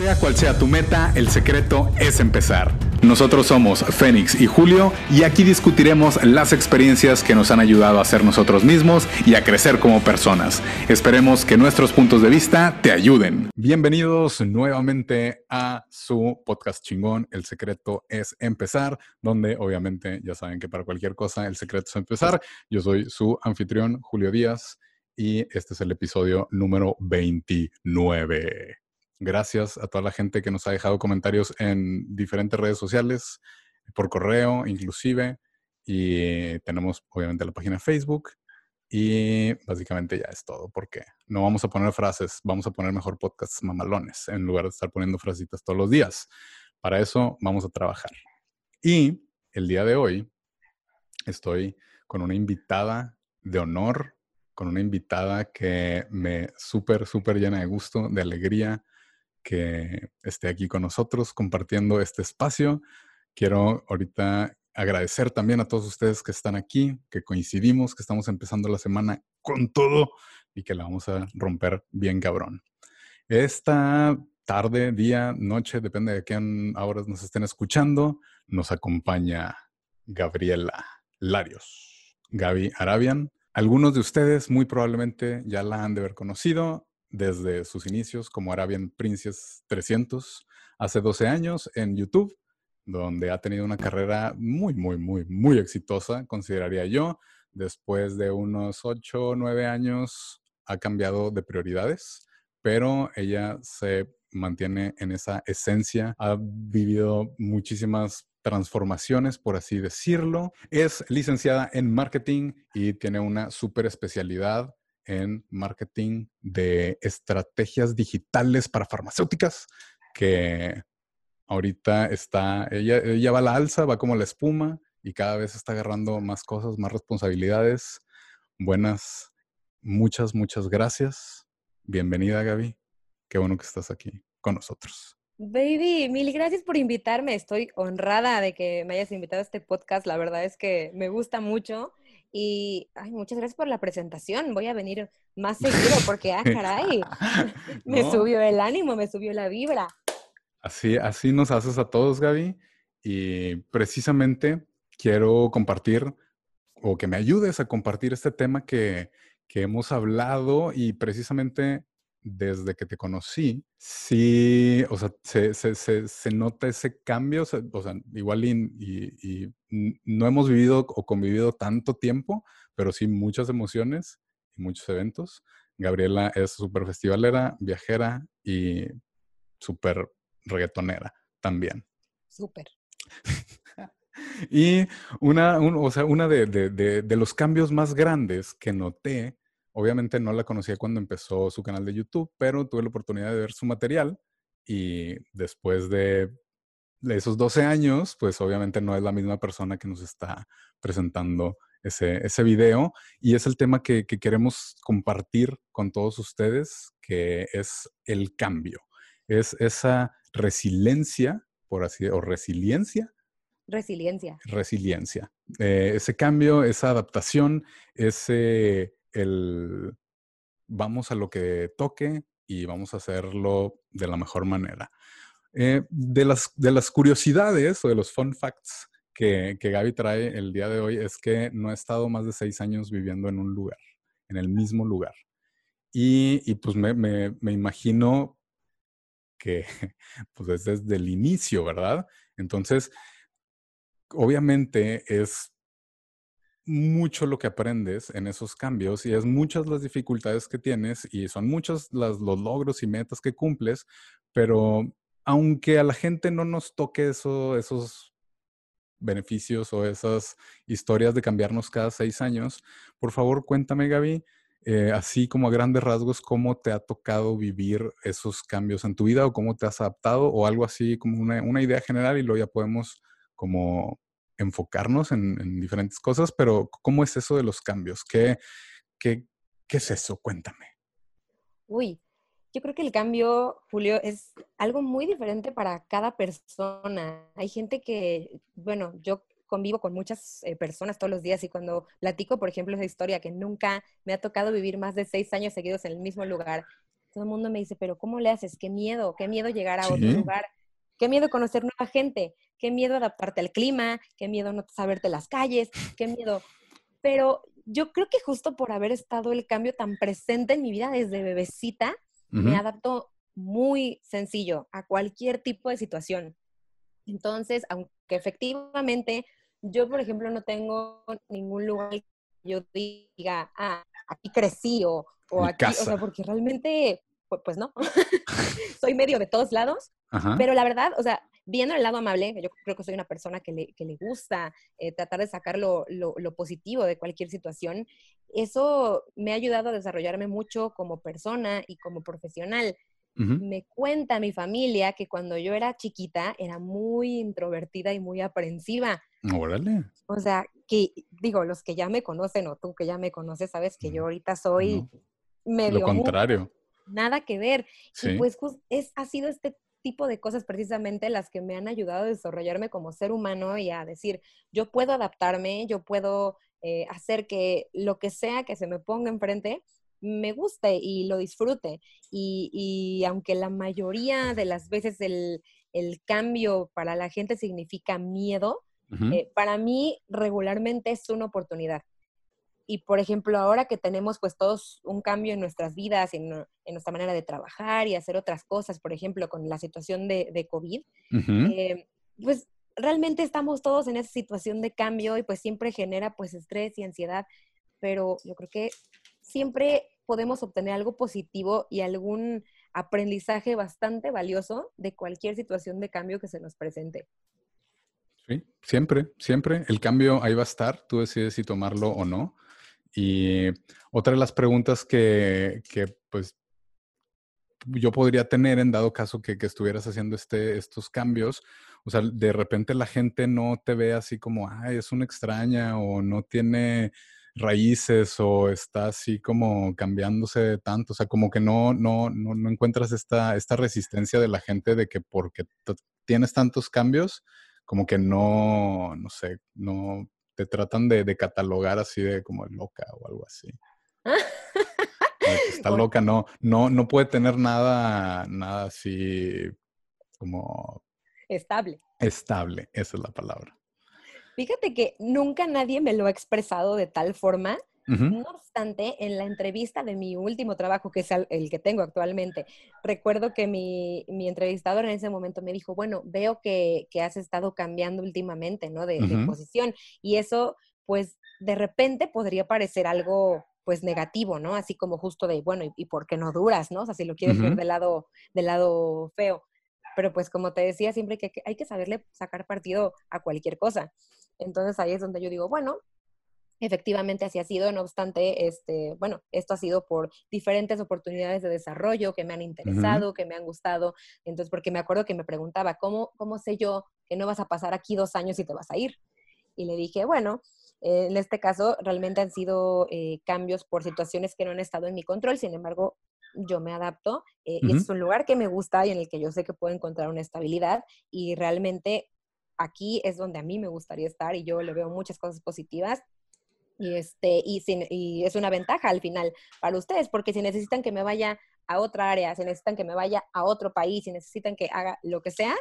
Sea cual sea tu meta, el secreto es empezar. Nosotros somos Fénix y Julio y aquí discutiremos las experiencias que nos han ayudado a ser nosotros mismos y a crecer como personas. Esperemos que nuestros puntos de vista te ayuden. Bienvenidos nuevamente a su podcast chingón, El secreto es empezar, donde obviamente ya saben que para cualquier cosa el secreto es empezar. Yo soy su anfitrión, Julio Díaz, y este es el episodio número 29. Gracias a toda la gente que nos ha dejado comentarios en diferentes redes sociales, por correo inclusive. Y tenemos obviamente la página Facebook. Y básicamente ya es todo, porque no vamos a poner frases, vamos a poner mejor podcasts mamalones en lugar de estar poniendo frasitas todos los días. Para eso vamos a trabajar. Y el día de hoy estoy con una invitada de honor, con una invitada que me súper, súper llena de gusto, de alegría, que esté aquí con nosotros compartiendo este espacio. Quiero ahorita agradecer también a todos ustedes que están aquí, que coincidimos, que estamos empezando la semana con todo y que la vamos a romper bien cabrón. Esta tarde, día, noche, depende de qué horas nos estén escuchando, nos acompaña Gabriela Larios, Gaby Arabian. Algunos de ustedes muy probablemente ya la han de haber conocido desde sus inicios como Arabian Princess 300 hace 12 años en YouTube, donde ha tenido una carrera muy, muy, muy, muy exitosa, consideraría yo. Después de unos 8 o 9 años ha cambiado de prioridades, pero ella se mantiene en esa esencia, ha vivido muchísimas transformaciones, por así decirlo. Es licenciada en marketing y tiene una super especialidad en marketing de estrategias digitales para farmacéuticas, que ahorita está, ella, ella va a la alza, va como la espuma y cada vez está agarrando más cosas, más responsabilidades. Buenas, muchas, muchas gracias. Bienvenida, Gaby. Qué bueno que estás aquí con nosotros. Baby, mil gracias por invitarme. Estoy honrada de que me hayas invitado a este podcast. La verdad es que me gusta mucho. Y ay, muchas gracias por la presentación. Voy a venir más seguido porque, ah, caray, me subió el ánimo, me subió la vibra. Así, así nos haces a todos, Gaby. Y precisamente quiero compartir o que me ayudes a compartir este tema que, que hemos hablado y precisamente desde que te conocí, sí, o sea, se, se, se, nota ese cambio, o sea, igual y, no hemos vivido o convivido tanto tiempo, pero sí muchas emociones y muchos eventos. Gabriela es súper festivalera, viajera y súper reggaetonera también. Súper. y una, o sea, una de, de, de los cambios más grandes que noté Obviamente no la conocía cuando empezó su canal de YouTube, pero tuve la oportunidad de ver su material y después de, esos 12 años, pues obviamente no es la misma persona que nos está presentando ese, ese video y es el tema que, queremos compartir con todos ustedes, que es el cambio, es esa resiliencia, por así o resiliencia. Resiliencia. Resiliencia. Eh, ese cambio, esa adaptación, ese el vamos a lo que toque y vamos a hacerlo de la mejor manera. Eh, de, las, de las curiosidades o de los fun facts que, que Gaby trae el día de hoy es que no ha estado más de seis años viviendo en un lugar, en el mismo lugar. Y, y pues me, me, me, imagino que pues es desde el inicio, ¿verdad? Entonces, obviamente es mucho lo que aprendes en esos cambios y es muchas las dificultades que tienes y son muchos los logros y metas que cumples, pero aunque a la gente no nos toque eso, esos beneficios o esas historias de cambiarnos cada seis años, por favor cuéntame Gaby, eh, así como a grandes rasgos, cómo te ha tocado vivir esos cambios en tu vida o cómo te has adaptado o algo así como una, una idea general y luego ya podemos como enfocarnos en, diferentes cosas, pero ¿cómo es eso de los cambios? ¿Qué, qué, qué es eso? Cuéntame. Uy, yo creo que el cambio, Julio, es algo muy diferente para cada persona. Hay gente que, bueno, yo convivo con muchas eh, personas todos los días y cuando platico, por ejemplo, esa historia que nunca me ha tocado vivir más de seis años seguidos en el mismo lugar, todo el mundo me dice, pero ¿cómo le haces? Qué miedo, qué miedo llegar a otro lugar, qué miedo conocer nueva gente, qué miedo adaptarte al clima, qué miedo no saberte las calles, qué miedo. Pero yo creo que justo por haber estado el cambio tan presente en mi vida desde bebecita, me adapto muy sencillo a cualquier tipo de situación. Entonces, aunque efectivamente yo, por ejemplo, no tengo ningún lugar que yo diga, ah, aquí crecí o, aquí, o sea, porque realmente, pues, no, soy medio de todos lados, pero la verdad, o sea, viendo el lado amable, yo creo que soy una persona que le, que le gusta eh, tratar de sacar lo, lo, lo, positivo de cualquier situación, eso me ha ayudado a desarrollarme mucho como persona y como profesional. Me cuenta mi familia que cuando yo era chiquita era muy introvertida y muy aprensiva. Órale. O sea, que digo, los que ya me conocen o tú que ya me conoces, sabes que yo ahorita soy medio... Lo contrario. nada que ver. Y pues es, ha sido este tipo de cosas precisamente las que me han ayudado a desarrollarme como ser humano y a decir, yo puedo adaptarme, yo puedo eh, hacer que lo que sea que se me ponga enfrente, me guste y lo disfrute. Y, aunque la mayoría de las veces el, cambio para la gente significa miedo, eh, para mí regularmente es una oportunidad. Y por ejemplo, ahora que tenemos pues todos un cambio en nuestras vidas, en, en nuestra manera de trabajar y hacer otras cosas, por ejemplo, con la situación de, de COVID, eh, pues realmente estamos todos en esa situación de cambio y pues siempre genera pues estrés y ansiedad, pero yo creo que siempre podemos obtener algo positivo y algún aprendizaje bastante valioso de cualquier situación de cambio que se nos presente. Sí, siempre, siempre. El cambio ahí va a estar, tú decides si tomarlo o no. Y otra de las preguntas que, que pues yo podría tener en dado caso que, estuvieras haciendo este, estos cambios, o sea, de repente la gente no te ve así como, ay, es una extraña o no tiene raíces o está así como cambiándose tanto, o sea, como que no, no, no, encuentras esta, esta resistencia de la gente de que porque tienes tantos cambios, como que no, no sé, no te tratan de, catalogar así de como loca o algo así. está loca, no, no, no puede tener nada, nada así como... Estable. Estable, esa es la palabra. Fíjate que nunca nadie me lo ha expresado de tal forma. No obstante, en la entrevista de mi último trabajo, que es el que tengo actualmente, recuerdo que mi, entrevistador en ese momento me dijo, bueno, veo que, has estado cambiando últimamente, ¿no? De, posición. Y eso, pues, de repente podría parecer algo, pues, negativo, ¿no? Así como justo de, bueno, ¿y, por qué no duras, ¿no? O sea, si lo quieres ver del lado, del lado feo. Pero pues como te decía, siempre que hay que saberle sacar partido a cualquier cosa. Entonces ahí es donde yo digo, bueno, efectivamente así ha sido, no obstante, este, bueno, esto ha sido por diferentes oportunidades de desarrollo que me han interesado, que me han gustado. Entonces, porque me acuerdo que me preguntaba, ¿cómo, ¿cómo sé yo que no vas a pasar aquí dos años y te vas a ir? Y le dije, bueno, eh, en este caso realmente han sido eh, cambios por situaciones que no han estado en mi control, sin embargo, yo me adapto eh, y es un lugar que me gusta y en el que yo sé que puedo encontrar una estabilidad y realmente aquí es donde a mí me gustaría estar y yo le veo muchas cosas positivas. Y, este, y, y es una ventaja al final para ustedes, porque si necesitan que me vaya a otra área, si necesitan que me vaya a otro país, si necesitan que haga lo que sea,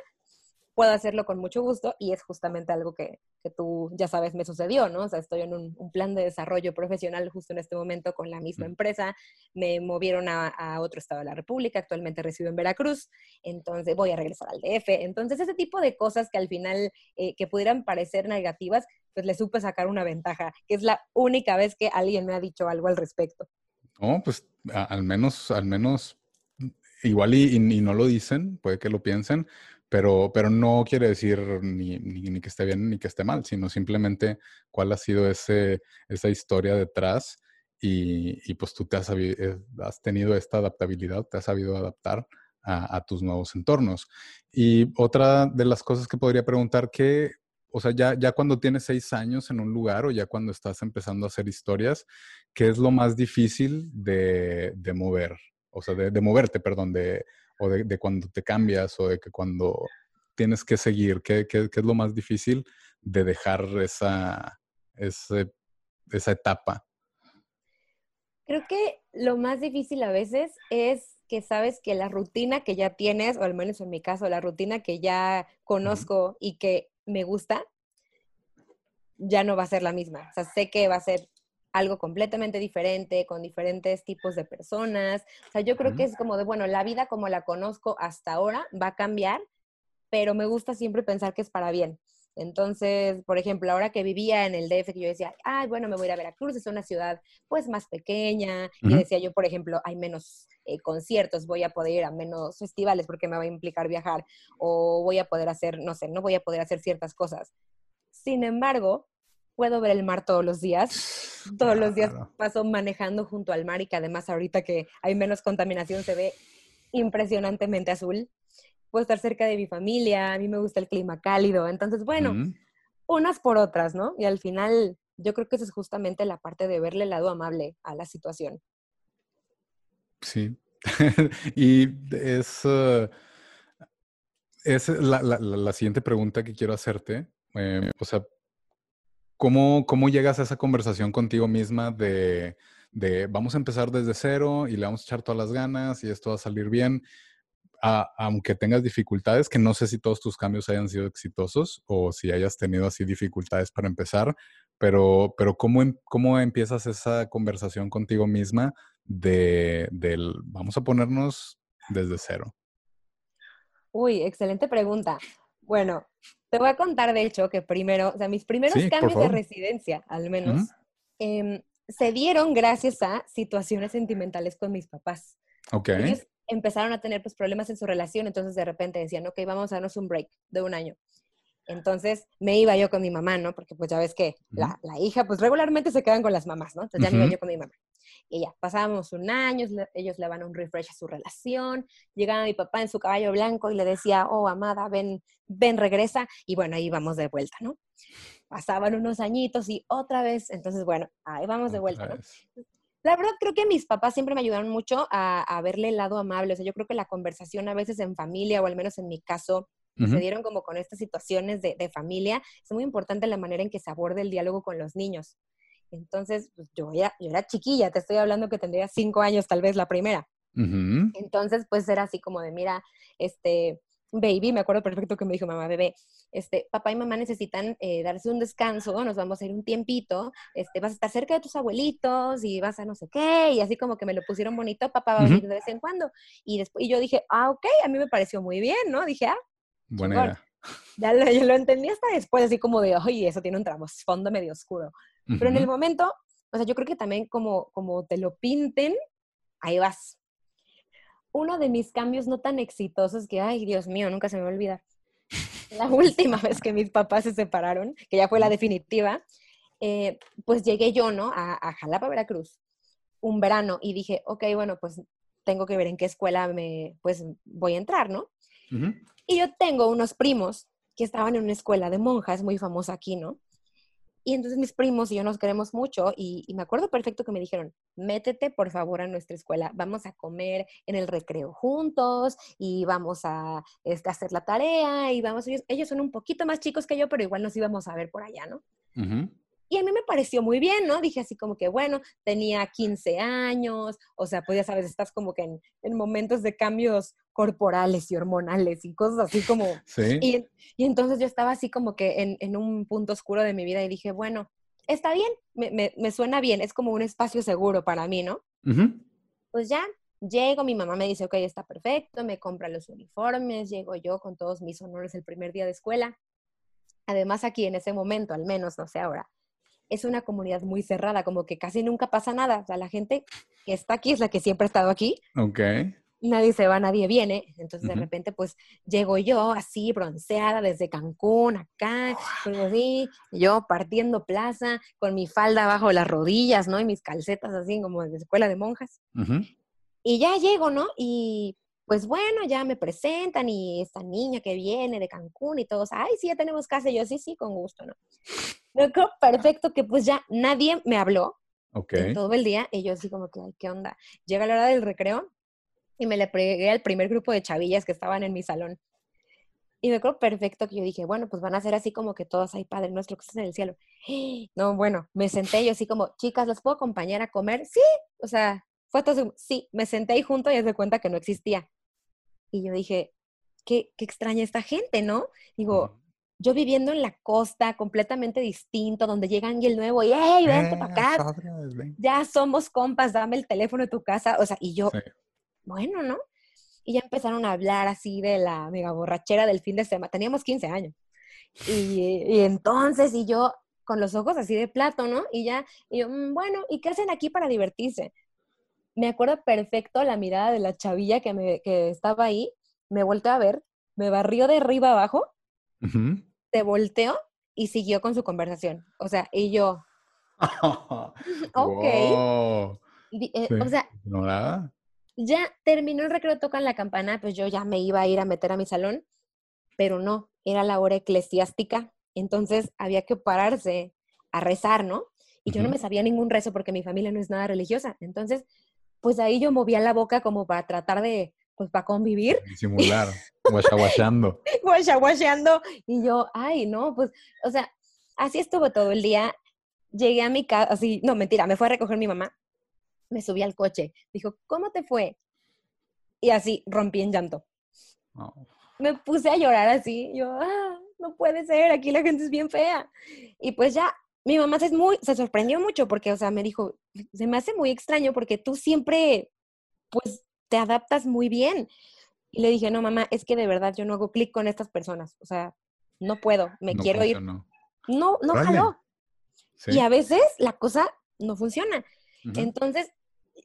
puedo hacerlo con mucho gusto y es justamente algo que, que tú ya sabes me sucedió, ¿no? O sea, estoy en un, plan de desarrollo profesional justo en este momento con la misma empresa, me movieron a, a, otro estado de la República, actualmente resido en Veracruz, entonces voy a regresar al DF, entonces ese tipo de cosas que al final, eh, que pudieran parecer negativas, pues le supe sacar una ventaja, que es la única vez que alguien me ha dicho algo al respecto. No, pues al menos, al menos, igual y, y no lo dicen, puede que lo piensen, pero, pero no quiere decir ni, ni, que esté bien ni que esté mal, sino simplemente cuál ha sido ese, esa historia detrás y, y pues tú te has, eh, has, tenido esta adaptabilidad, te has sabido adaptar a, a, tus nuevos entornos. Y otra de las cosas que podría preguntar, que, o sea, ya, ya cuando tienes seis años en un lugar o ya cuando estás empezando a hacer historias, ¿qué es lo más difícil de, de mover? O sea, de, de moverte, perdón, de, o de, cuando te cambias o de que cuando tienes que seguir? ¿Qué, qué, qué es lo más difícil de dejar esa, ese, esa etapa? Creo que lo más difícil a veces es que sabes que la rutina que ya tienes, o al menos en mi caso, la rutina que ya conozco y que me gusta, ya no va a ser la misma. O sea, sé que va a ser algo completamente diferente, con diferentes tipos de personas. O sea, yo creo que es como de, bueno, la vida como la conozco hasta ahora va a cambiar, pero me gusta siempre pensar que es para bien. Entonces, por ejemplo, ahora que vivía en el DF, que yo decía, ay, bueno, me voy a ir a Veracruz, es una ciudad pues más pequeña, y decía yo, por ejemplo, hay menos eh, conciertos, voy a poder ir a menos festivales porque me va a implicar viajar, o voy a poder hacer, no sé, no voy a poder hacer ciertas cosas. Sin embargo, puedo ver el mar todos los días. Todos los días paso manejando junto al mar y que además ahorita que hay menos contaminación se ve impresionantemente azul puedo estar cerca de mi familia, a mí me gusta el clima cálido. Entonces, bueno, unas por otras, ¿no? Y al final, yo creo que esa es justamente la parte de verle el lado amable a la situación. Sí. y es, uh, es la, siguiente pregunta que quiero hacerte. Eh, o sea, ¿cómo, ¿cómo llegas a esa conversación contigo misma de, de vamos a empezar desde cero y le vamos a echar todas las ganas y esto va a salir bien? aunque tengas dificultades, que no sé si todos tus cambios hayan sido exitosos o si hayas tenido así dificultades para empezar, pero, pero ¿cómo, em, ¿cómo empiezas esa conversación contigo misma de, del, vamos a ponernos desde cero? Uy, excelente pregunta. Bueno, te voy a contar, de hecho, que primero, o sea, mis primeros cambios de residencia, al menos, em, se dieron gracias a situaciones sentimentales con mis papás. Ok empezaron a tener pues, problemas en su relación, entonces de repente decían, ok, vamos a darnos un break de un año. Entonces me iba yo con mi mamá, ¿no? Porque pues ya ves que la, la, hija, pues regularmente se quedan con las mamás, ¿no? Entonces ya me iba yo con mi mamá. Y ya, pasábamos un año, ellos le van a un refresh a su relación, llegaba mi papá en su caballo blanco y le decía, oh, amada, ven, ven, regresa, y bueno, ahí vamos de vuelta, ¿no? Pasaban unos añitos y otra vez, entonces bueno, ahí vamos de vuelta, ¿no? La verdad, creo que mis papás siempre me ayudaron mucho a, verle el lado amable. O sea, yo creo que la conversación a veces en familia, o al menos en mi caso, se dieron como con estas situaciones de, familia. Es muy importante la manera en que se aborde el diálogo con los niños. Entonces, pues, yo, ya, yo era chiquilla, te estoy hablando que tendría cinco años tal vez la primera. Entonces, pues era así como de, mira, este, baby, me acuerdo perfecto que me dijo mamá, bebé, este, papá y mamá necesitan eh, darse un descanso, nos vamos a ir un tiempito, este, vas a estar cerca de tus abuelitos y vas a no sé qué, y así como que me lo pusieron bonito, papá va a venir de vez en cuando. Y después, y yo dije, ah, ok, a mí me pareció muy bien, ¿no? Dije, ah, buena idea. Ya lo, yo lo entendí hasta después, así como de, oye, eso tiene un trasfondo medio oscuro. Pero en el momento, o sea, yo creo que también como, como te lo pinten, ahí vas, uno de mis cambios no tan exitosos que, ay, Dios mío, nunca se me va a olvidar. La última vez que mis papás se separaron, que ya fue la definitiva, eh, pues llegué yo, ¿no? A, a, Jalapa, Veracruz, un verano y dije, ok, bueno, pues tengo que ver en qué escuela me, pues voy a entrar, ¿no? Y yo tengo unos primos que estaban en una escuela de monjas muy famosa aquí, ¿no? Y entonces mis primos y yo nos queremos mucho y, me acuerdo perfecto que me dijeron, métete por favor a nuestra escuela, vamos a comer en el recreo juntos y vamos a este, hacer la tarea y vamos, ellos, ellos son un poquito más chicos que yo, pero igual nos íbamos a ver por allá, ¿no? Y a mí me pareció muy bien, ¿no? Dije así como que, bueno, tenía 15 años, o sea, pues ya sabes, estás como que en, momentos de cambios corporales y hormonales y cosas así como... Sí. Y, entonces yo estaba así como que en, un punto oscuro de mi vida y dije, bueno, está bien, me, suena bien, es como un espacio seguro para mí, ¿no? Pues ya, llego, mi mamá me dice, ok, está perfecto, me compra los uniformes, llego yo con todos mis honores el primer día de escuela. Además, aquí en ese momento, al menos, no sé ahora, es una comunidad muy cerrada, como que casi nunca pasa nada. O sea, la gente que está aquí es la que siempre ha estado aquí. Ok. Nadie se va, nadie viene. Entonces, de repente, pues, llego yo así, bronceada, desde Cancún, acá, pues, así, yo partiendo plaza, con mi falda bajo las rodillas, ¿no? Y mis calcetas así, como de escuela de monjas. Y ya llego, ¿no? Y pues bueno, ya me presentan y esta niña que viene de Cancún y todos, ay, sí, ya tenemos casa. Y yo, sí, sí, con gusto, ¿no? Me creo perfecto que pues ya nadie me habló okay. todo el día y yo así como que, ay, ¿qué onda? Llega la hora del recreo y me le pegué al primer grupo de chavillas que estaban en mi salón. Y me creo perfecto que yo dije, bueno, pues van a ser así como que todos, hay Padre Nuestro que estás en el cielo. No, bueno, me senté yo así como, chicas, ¿las puedo acompañar a comer? Sí, o sea, Fue todo, sí, me senté ahí junto y me cuenta que no existía. Y yo dije, qué, qué extraña esta gente, ¿no? Digo, yo viviendo en la costa, completamente distinto, donde llegan y el nuevo, y hey, vente para acá. Ya somos compas, dame el teléfono de tu casa. O sea, y yo, bueno, ¿no? Y ya empezaron a hablar así de la mega borrachera del fin de semana. Teníamos 15 años. Y, y entonces, y yo con los ojos así de plato, ¿no? Y ya, y yo, mm, bueno, ¿y qué hacen aquí para divertirse? Me acuerdo perfecto la mirada de la chavilla que, me, que estaba ahí, me volteó a ver, me barrió de arriba abajo, se volteó y siguió con su conversación. O sea, y yo, ok. Eh, o sea, ya terminó el recreo, tocan la campana, pues yo ya me iba a ir a meter a mi salón, pero no, era la hora eclesiástica, entonces había que pararse a rezar, ¿no? Y yo no me sabía ningún rezo porque mi familia no es nada religiosa. Entonces, pues ahí yo movía la boca como para tratar de, pues para convivir. Simular, guachaguacheando. guachaguacheando. Y yo, ay, no, pues, o sea, así estuvo todo el día. Llegué a mi casa, así, no, mentira, me fue a recoger mi mamá. Me subí al coche. Dijo, ¿cómo te fue? Y así rompí en llanto. Oh. Me puse a llorar así. Yo, ah, no puede ser, aquí la gente es bien fea. Y pues ya, mi mamá se, muy, se sorprendió mucho porque, o sea, me dijo, se me hace muy extraño porque tú siempre, pues, te adaptas muy bien. Y le dije, no, mamá, es que de verdad yo no hago clic con estas personas. O sea, no puedo, me quiero ir. No, no, no Y a veces la cosa no funciona. Entonces,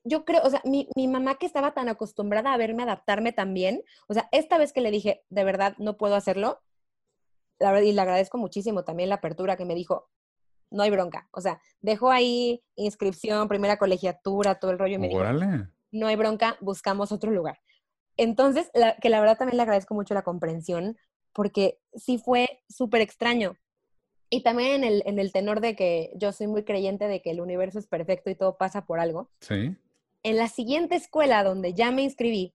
yo creo, o sea, mi, mi, mamá que estaba tan acostumbrada a verme adaptarme también, o sea, esta vez que le dije, de verdad, no puedo hacerlo, la verdad, y le agradezco muchísimo también la apertura que me dijo, no hay bronca. O sea, dejó ahí inscripción, primera colegiatura, todo el rollo y me dijo, no hay bronca, buscamos otro lugar. Entonces, que la verdad también le agradezco mucho la comprensión, porque sí fue súper extraño. Y también en el, en el tenor de que yo soy muy creyente de que el universo es perfecto y todo pasa por algo. Sí. En la siguiente escuela donde ya me inscribí,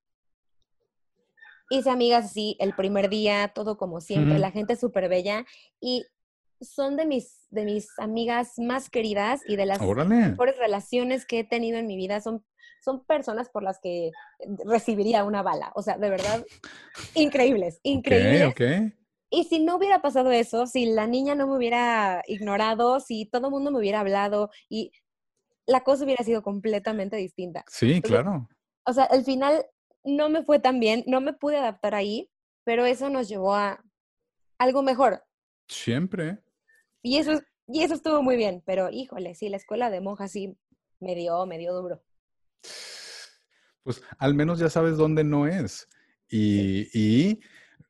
hice amigas así el primer día, todo como siempre, la gente súper bella y son de mis, de mis amigas más queridas y de las mejores relaciones que he tenido en mi vida. Son, son personas por las que recibiría una bala. O sea, de verdad, increíbles, increíbles. Y si no hubiera pasado eso, si la niña no me hubiera ignorado, si todo el mundo me hubiera hablado y la cosa hubiera sido completamente distinta. Sí, claro. O sea, al final no me fue tan bien, no me pude adaptar ahí, pero eso nos llevó a algo mejor. Siempre. Y eso, y eso estuvo muy bien, pero híjole, sí, la escuela de monjas sí me dio, me dio duro. Pues al menos ya sabes dónde no es. Y, y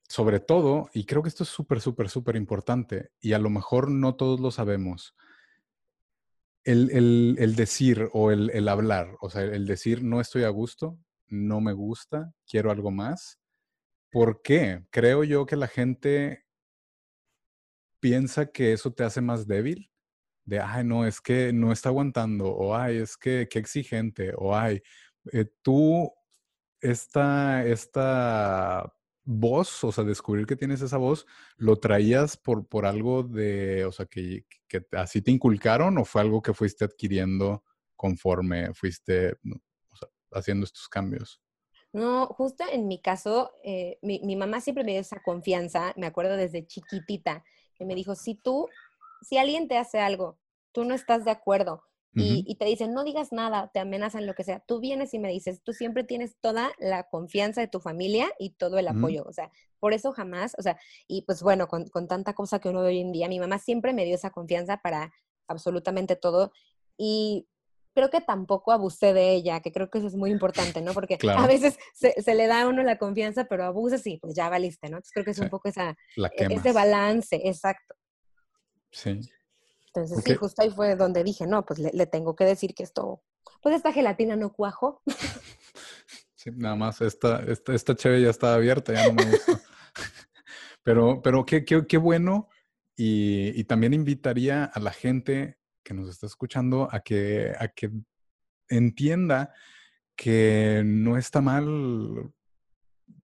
sobre todo, y creo que esto es súper, súper, súper importante, y a lo mejor no todos lo sabemos, el, el, decir o el, el, hablar, o sea, el decir no estoy a gusto, no me gusta, quiero algo más. ¿Por qué? Creo yo que la gente piensa que eso te hace más débil. De, ay, no, es que no está aguantando, o ay, es que qué exigente, o ay, eh, tú, esta, esta voz, o sea, descubrir que tienes esa voz, ¿lo traías por, por algo de, o sea, que, que así te inculcaron o fue algo que fuiste adquiriendo conforme fuiste haciendo estos cambios? No, justo en mi caso, eh, mi, mi, mamá siempre me dio esa confianza, me acuerdo desde chiquitita, que me dijo, si tú, si alguien te hace algo, tú no estás de acuerdo y, y, te dicen, no digas nada, te amenazan, lo que sea, tú vienes y me dices, tú siempre tienes toda la confianza de tu familia y todo el apoyo, o sea, por eso jamás, o sea, y pues bueno, con, con tanta cosa que uno ve hoy en día, mi mamá siempre me dio esa confianza para absolutamente todo y creo que tampoco abusé de ella, que creo que eso es muy importante, ¿no? Porque a veces se, le da a uno la confianza, pero abusas y pues ya valiste, ¿no? Entonces creo que es un poco esa, e, ese balance, exacto. Sí. Entonces sí, justo ahí fue donde dije, no, pues le, tengo que decir que esto, pues esta gelatina no cuajo. Sí, nada más, esta, esta, esta chévere ya está abierta, ya no me gusta. pero, pero qué, qué, qué bueno y, y también invitaría a la gente que nos está escuchando a que, a que entienda que no está mal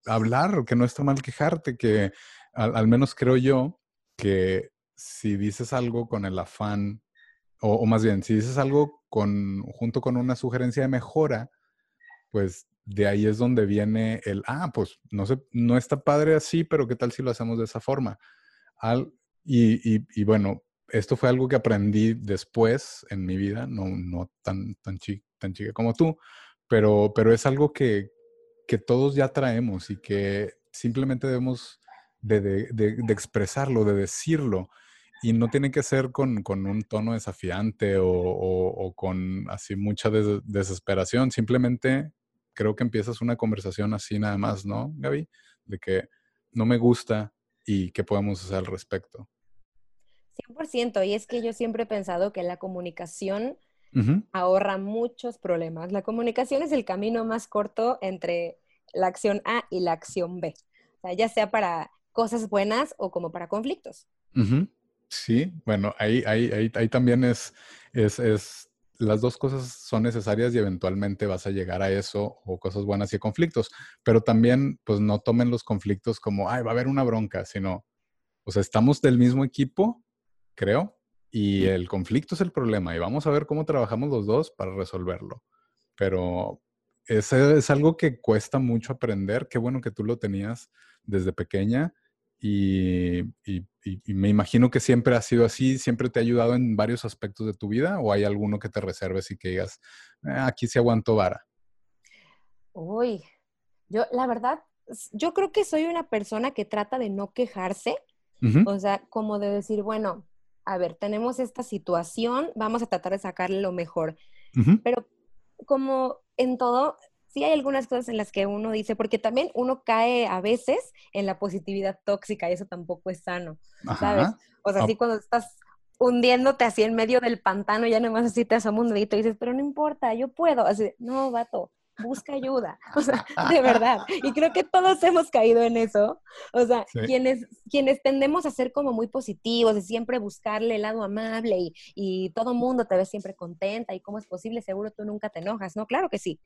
hablar, que no está mal quejarte, que al, menos creo yo que si dices algo con el afán, o, más bien, si dices algo con, junto con una sugerencia de mejora, pues de ahí es donde viene el, ah, pues no, sé, no está padre así, pero ¿qué tal si lo hacemos de esa forma? Al, y, y, bueno, esto fue algo que aprendí después en mi vida, no, no tan, tan, tan chica como tú, pero, pero es algo que, que todos ya traemos y que simplemente debemos de, de, de, expresarlo, de decirlo. Y no tiene que ser con, con un tono desafiante o, o, o con así mucha des desesperación. Simplemente creo que empiezas una conversación así nada más, ¿no, Gaby? De que no me gusta y qué podemos hacer al respecto. 100%, y es que yo siempre he pensado que la comunicación uh -huh. ahorra muchos problemas. La comunicación es el camino más corto entre la acción A y la acción B, o sea, ya sea para cosas buenas o como para conflictos. Uh -huh. Sí, bueno, ahí, ahí, ahí, ahí también es, es, es, las dos cosas son necesarias y eventualmente vas a llegar a eso o cosas buenas y conflictos, pero también pues no tomen los conflictos como, ay, va a haber una bronca, sino, o sea, estamos del mismo equipo, creo, y el conflicto es el problema y vamos a ver cómo trabajamos los dos para resolverlo. Pero ese es algo que cuesta mucho aprender. Qué bueno que tú lo tenías desde pequeña y, y, y, me imagino que siempre ha sido así, siempre te ha ayudado en varios aspectos de tu vida o hay alguno que te reserves y que digas, eh, aquí se aguanto vara. Uy, yo la verdad, yo creo que soy una persona que trata de no quejarse, uh -huh. o sea, como de decir, bueno, a ver, tenemos esta situación, vamos a tratar de sacarle lo mejor. Uh -huh. Pero como en todo, sí hay algunas cosas en las que uno dice, porque también uno cae a veces en la positividad tóxica y eso tampoco es sano, Ajá. ¿sabes? O sea, así cuando estás hundiéndote así en medio del pantano, ya nomás así te asoma un dedito y dices, pero no importa, yo puedo. Así, no, vato, busca ayuda. O sea, de verdad. Y creo que todos hemos caído en eso. O sea, sí. quienes, quienes tendemos a ser como muy positivos, de siempre buscarle el lado amable y, y todo mundo te ve siempre contenta y cómo es posible, seguro tú nunca te enojas. No, claro que sí.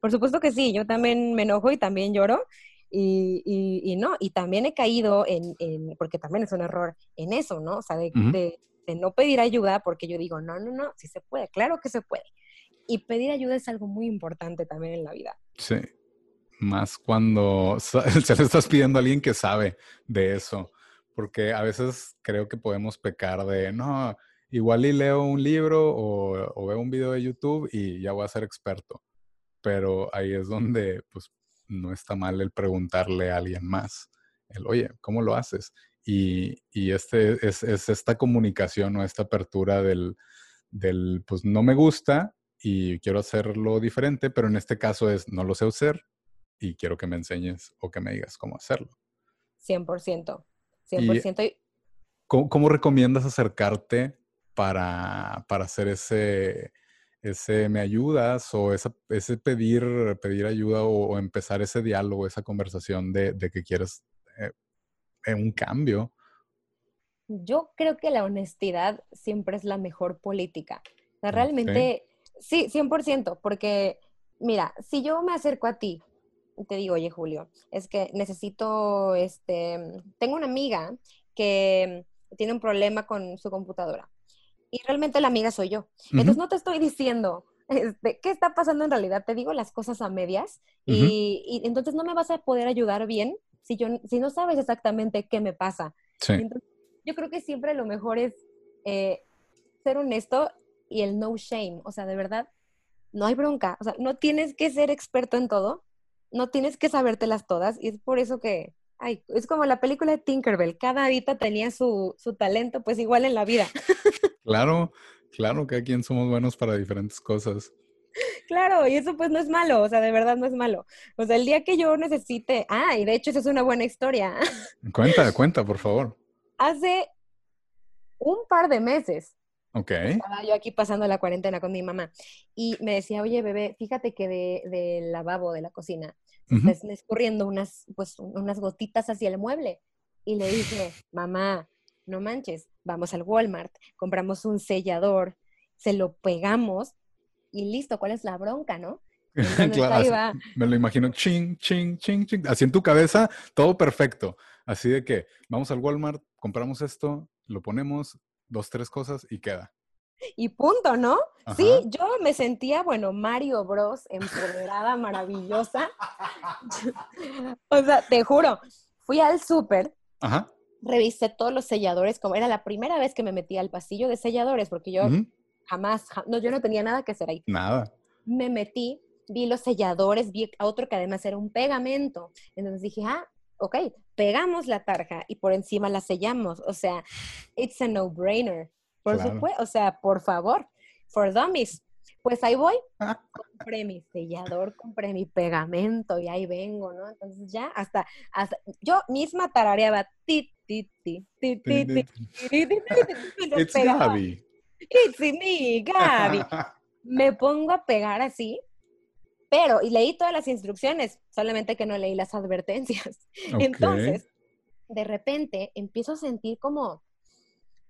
Por supuesto que sí, yo también me enojo y también lloro. Y, y, y no, y también he caído en, en, porque también es un error en eso, ¿no? O sea, de, uh -huh. de, de no pedir ayuda porque yo digo, no, no, no, sí se puede, claro que se puede y pedir ayuda es algo muy importante también en la vida. Sí, más cuando se le estás pidiendo a alguien que sabe de eso, porque a veces creo que podemos pecar de, no, igual y leo un libro o, o veo un video de YouTube y ya voy a ser experto, pero ahí es donde pues no está mal el preguntarle a alguien más, el, oye, ¿cómo lo haces? Y, y este es, es, esta comunicación o esta apertura del, del, pues no me gusta, y quiero hacerlo diferente, pero en este caso es no lo sé hacer y quiero que me enseñes o que me digas cómo hacerlo. 100%. 100%. ¿Y ¿cómo, ¿Cómo, recomiendas acercarte para, para hacer ese, ese me ayudas o esa, ese pedir, pedir ayuda o, o, empezar ese diálogo, esa conversación de, de que quieres eh, un cambio? Yo creo que la honestidad siempre es la mejor política. O sea, realmente... Okay Sí, 100%, porque mira, si yo me acerco a ti y te digo, oye Julio, es que necesito, este, tengo una amiga que tiene un problema con su computadora y realmente la amiga soy yo. Uh -huh. Entonces no te estoy diciendo este, qué está pasando en realidad, te digo las cosas a medias uh -huh. y, y, entonces no me vas a poder ayudar bien si, yo, si no sabes exactamente qué me pasa. Sí. Entonces, yo creo que siempre lo mejor es eh, ser honesto y el no shame. O sea, de verdad, no hay bronca. O sea, no tienes que ser experto en todo, no tienes que sabértelas todas. Y es por eso que, ay, es como la película de Tinkerbell. Cada habita tenía su, su talento, pues igual en la vida. claro, claro que aquí somos buenos para diferentes cosas. Claro, y eso pues no es malo, o sea, de verdad no es malo. O sea, el día que yo necesite, ah, y de hecho esa es una buena historia. Cuenta, cuenta, por favor. Hace un par de meses Ok. Estaba yo aquí pasando la cuarentena con mi mamá y me decía, oye, bebé, fíjate que del de lavabo de la cocina uh -huh. escurriendo unas, pues, unas gotitas hacia el mueble. Y le dije, mamá, no manches, vamos al Walmart, compramos un sellador, se lo pegamos y listo, ¿cuál es la bronca, no? claro, me lo imagino, ching, ching, ching, ching, así en tu cabeza, todo perfecto. Así de que vamos al Walmart, compramos esto, lo ponemos, dos, tres cosas y queda. Y punto, ¿no? Sí, yo me sentía, bueno, Mario Bros, empoderada, maravillosa. o sea, te juro, fui al súper, revisé todos los selladores, como era la primera vez que me metí al pasillo de selladores, porque yo jamás, no, yo no tenía nada que hacer ahí. Nada. Me metí, vi los selladores, vi a otro que además era un pegamento. Entonces dije, ah, ok, pegamos la tarja y por encima la sellamos. O sea, it's a no-brainer. Por supuesto, o sea, por favor, for dummies. Pues ahí voy, compré mi sellador, compré mi pegamento y ahí vengo, ¿no? Entonces ya hasta, hasta yo misma tarareaba ti, ti, ti, ti, ti, ti, It's Gaby. It's me, Gaby. Me pongo a pegar así, pero, y leí todas las instrucciones, solamente que no leí las advertencias. Entonces, de repente empiezo a sentir como,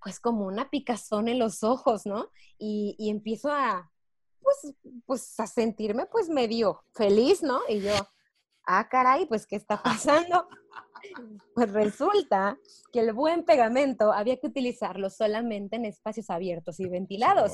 pues como una picazón en los ojos, ¿no? Y, y empiezo a, pues, pues a sentirme pues medio feliz, ¿no? Y yo, ah, caray, pues, ¿qué está pasando? Pues resulta que el buen pegamento había que utilizarlo solamente en espacios abiertos y ventilados.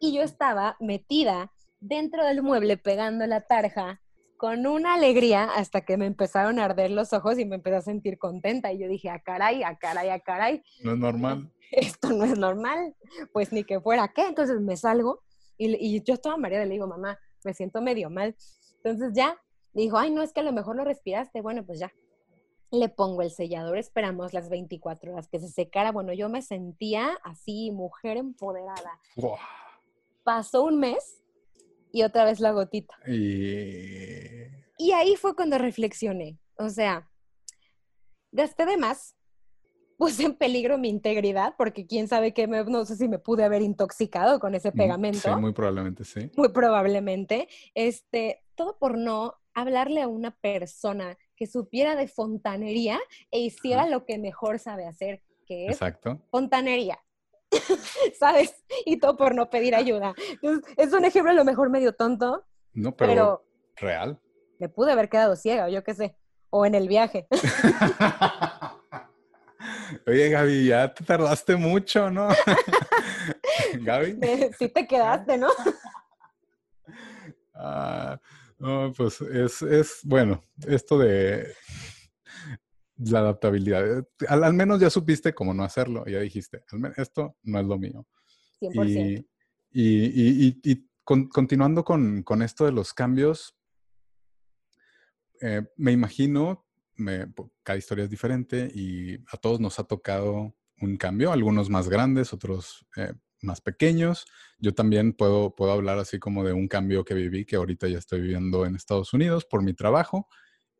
Y yo estaba metida dentro del mueble pegando la tarja con una alegría hasta que me empezaron a arder los ojos y me empecé a sentir contenta. Y yo dije, a ah, caray, a ah, caray, a ah, caray. No es normal. Esto no es normal. Pues ni que fuera qué. Entonces me salgo y, y yo estaba María le digo, mamá, me siento medio mal. Entonces ya, dijo, ay, no, es que a lo mejor lo respiraste. Bueno, pues ya. Le pongo el sellador, esperamos las 24 horas que se secara. Bueno, yo me sentía así, mujer empoderada. Pasó un mes y otra vez la gotita. Y... ahí fue cuando reflexioné. O sea, gasté de más, puse en peligro mi integridad, porque quién sabe qué, no sé si me pude haber intoxicado con ese mm, pegamento. Sí, muy probablemente, sí. Muy probablemente. Este, todo por no hablarle a una persona que supiera de fontanería e hiciera lo que mejor sabe hacer, que es Exacto. fontanería. ¿sabes? Y todo por no pedir ayuda. es un ejemplo a lo mejor medio tonto. No, pero, real. Me pude haber quedado ciega, yo qué sé. O en el viaje. Oye, Gaby, ya te tardaste mucho, ¿no? Gaby. Sí te quedaste, ¿no? Ah, no, pues es, es, bueno, esto de la adaptabilidad. Al, menos ya supiste cómo no hacerlo, ya dijiste, esto no es lo mío. 100%. Y, continuando con, esto de los cambios, eh, me imagino, cada historia es diferente y a todos nos ha tocado un cambio, algunos más grandes, otros eh, más pequeños. Yo también puedo, puedo hablar así como de un cambio que viví, que ahorita ya estoy viviendo en Estados Unidos por mi trabajo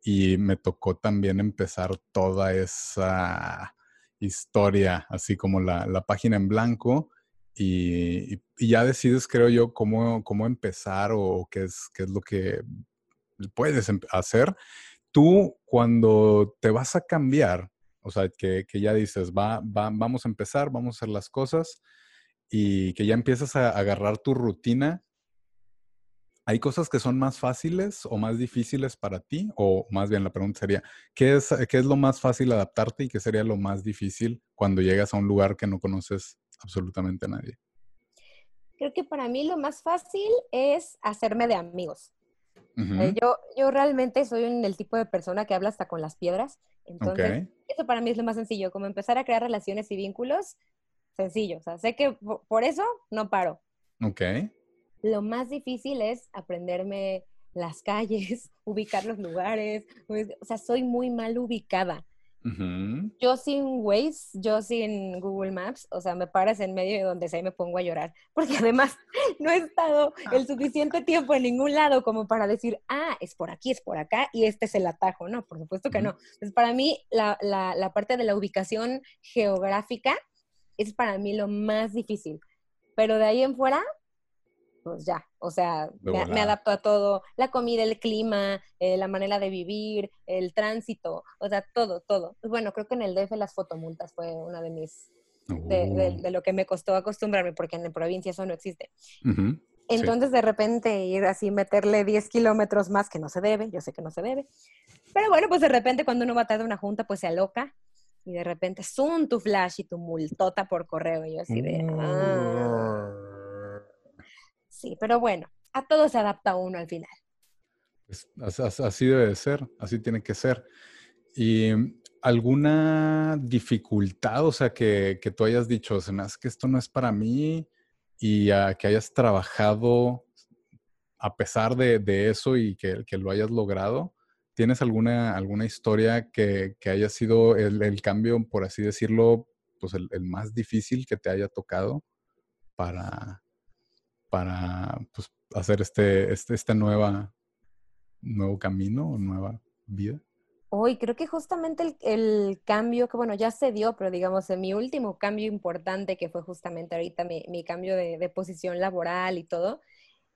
y me tocó también empezar toda esa historia, así como la, página en blanco, y, ya decides, creo yo, cómo, cómo empezar o qué es, qué es lo que puedes em, hacer. Tú, cuando te vas a cambiar, o sea, que, ya dices, va, va, vamos a empezar, vamos a hacer las cosas, y que ya empiezas a agarrar tu rutina, ¿Hay cosas que son más fáciles o más difíciles para ti? O más bien la pregunta sería, ¿qué es, qué es lo más fácil adaptarte y qué sería lo más difícil cuando llegas a un lugar que no conoces absolutamente a nadie? Creo que para mí lo más fácil es hacerme de amigos. Eh, yo, yo realmente soy el tipo de persona que habla hasta con las piedras. Entonces, eso para mí es lo más sencillo, como empezar a crear relaciones y vínculos, sencillo. O sea, sé que por eso no paro. Ok. Lo más difícil es aprenderme las calles, ubicar los lugares. Pues, o sea, soy muy mal ubicada. Yo sin Waze, yo sin Google Maps, o sea, me paras en medio de donde sea y me pongo a llorar. Porque además no he estado el suficiente tiempo en ningún lado como para decir, ah, es por aquí, es por acá y este es el atajo. No, por supuesto que no. Entonces, para mí, la, la, la parte de la ubicación geográfica es para mí lo más difícil. Pero de ahí en fuera, pues ya, o sea, me, adapto a todo, la comida, el clima, eh, la manera de vivir, el tránsito, o sea, todo, todo. Bueno, creo que en el DF las fotomultas fue una de mis, de, oh. lo que me costó acostumbrarme, porque en la provincia eso no existe. Entonces, de repente, ir así, meterle 10 kilómetros más, que no se debe, yo sé que no se debe. Pero bueno, pues de repente cuando uno va a de una junta, pues se aloca y de repente, zoom tu flash y tu multota por correo. Y yo así de... Ah". Sí, pero bueno, a todo se adapta uno al final. Así debe de ser, así tiene que ser. ¿Y alguna dificultad, o sea, que, que tú hayas dicho, se me que esto no es para mí y que hayas trabajado a pesar de, eso y que, que, lo hayas logrado? ¿Tienes alguna, alguna historia que, que haya sido el, cambio, por así decirlo, pues el, más difícil que te haya tocado para, para pues, hacer este, este, este nueva, nuevo camino o nueva vida? Hoy creo que justamente el, cambio que, bueno, ya se dio, pero digamos, en mi último cambio importante, que fue justamente ahorita mi, cambio de, posición laboral y todo,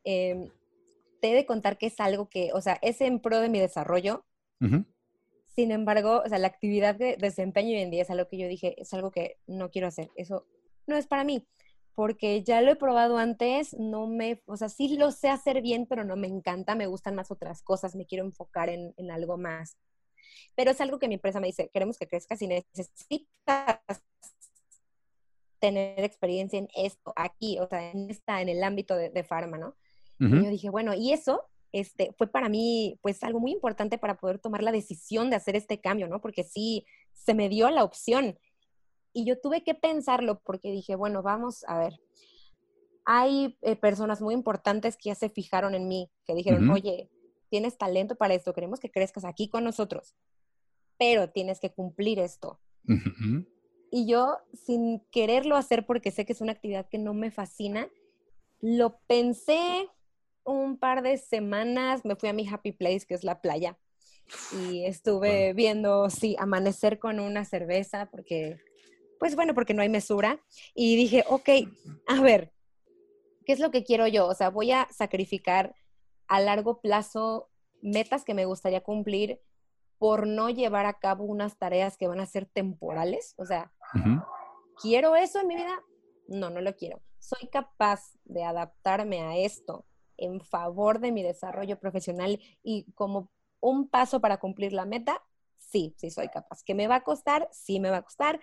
em, te he de contar que es algo que, o sea, es en pro de mi desarrollo. Sin embargo, o sea, la actividad de desempeño hoy en día es algo que yo dije, es algo que no quiero hacer. Eso no es para mí porque ya lo he probado antes, no me, o sea, sí lo sé hacer bien, pero no me encanta, me gustan más otras cosas, me quiero enfocar en, algo más. Pero es algo que mi empresa me dice, queremos que crezcas y necesitas tener experiencia en esto, aquí, o sea, en, esta, en el ámbito de, de farma, ¿no? Y yo dije, bueno, y eso este, fue para mí, pues, algo muy importante para poder tomar la decisión de hacer este cambio, ¿no? Porque sí, se me dio la opción y yo tuve que pensarlo porque dije, bueno, vamos a ver. Hay eh, personas muy importantes que ya se fijaron en mí, que dijeron, oye, tienes talento para esto, queremos que crezcas aquí con nosotros, pero tienes que cumplir esto. Y yo, sin quererlo hacer porque sé que es una actividad que no me fascina, lo pensé un par de semanas, me fui a mi happy place, que es la playa, y estuve viendo, sí, amanecer con una cerveza, porque pues bueno, porque no hay mesura. Y dije, ok, a ver, ¿qué es lo que quiero yo? O sea, voy a sacrificar a largo plazo metas que me gustaría cumplir por no llevar a cabo unas tareas que van a ser temporales. O sea, ¿quiero eso en mi vida? No, no lo quiero. ¿Soy capaz de adaptarme a esto en favor de mi desarrollo profesional y como un paso para cumplir la meta? Sí, sí soy capaz. ¿Que me va a costar? Sí me va a costar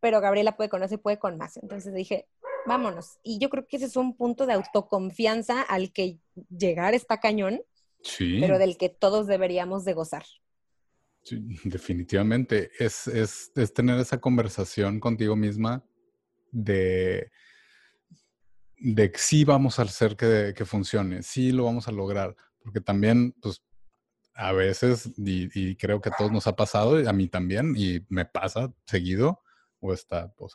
pero Gabriela puede con eso y puede con más. Entonces dije, vámonos. Y yo creo que ese es un punto de autoconfianza al que llegar está cañón, pero del que todos deberíamos de gozar. Sí, definitivamente. Es, es, es, tener esa conversación contigo misma de, de sí vamos a hacer que, que funcione, sí lo vamos a lograr, porque también, pues, a veces, y, y, creo que a todos nos ha pasado, a mí también, y me pasa seguido, o esta, o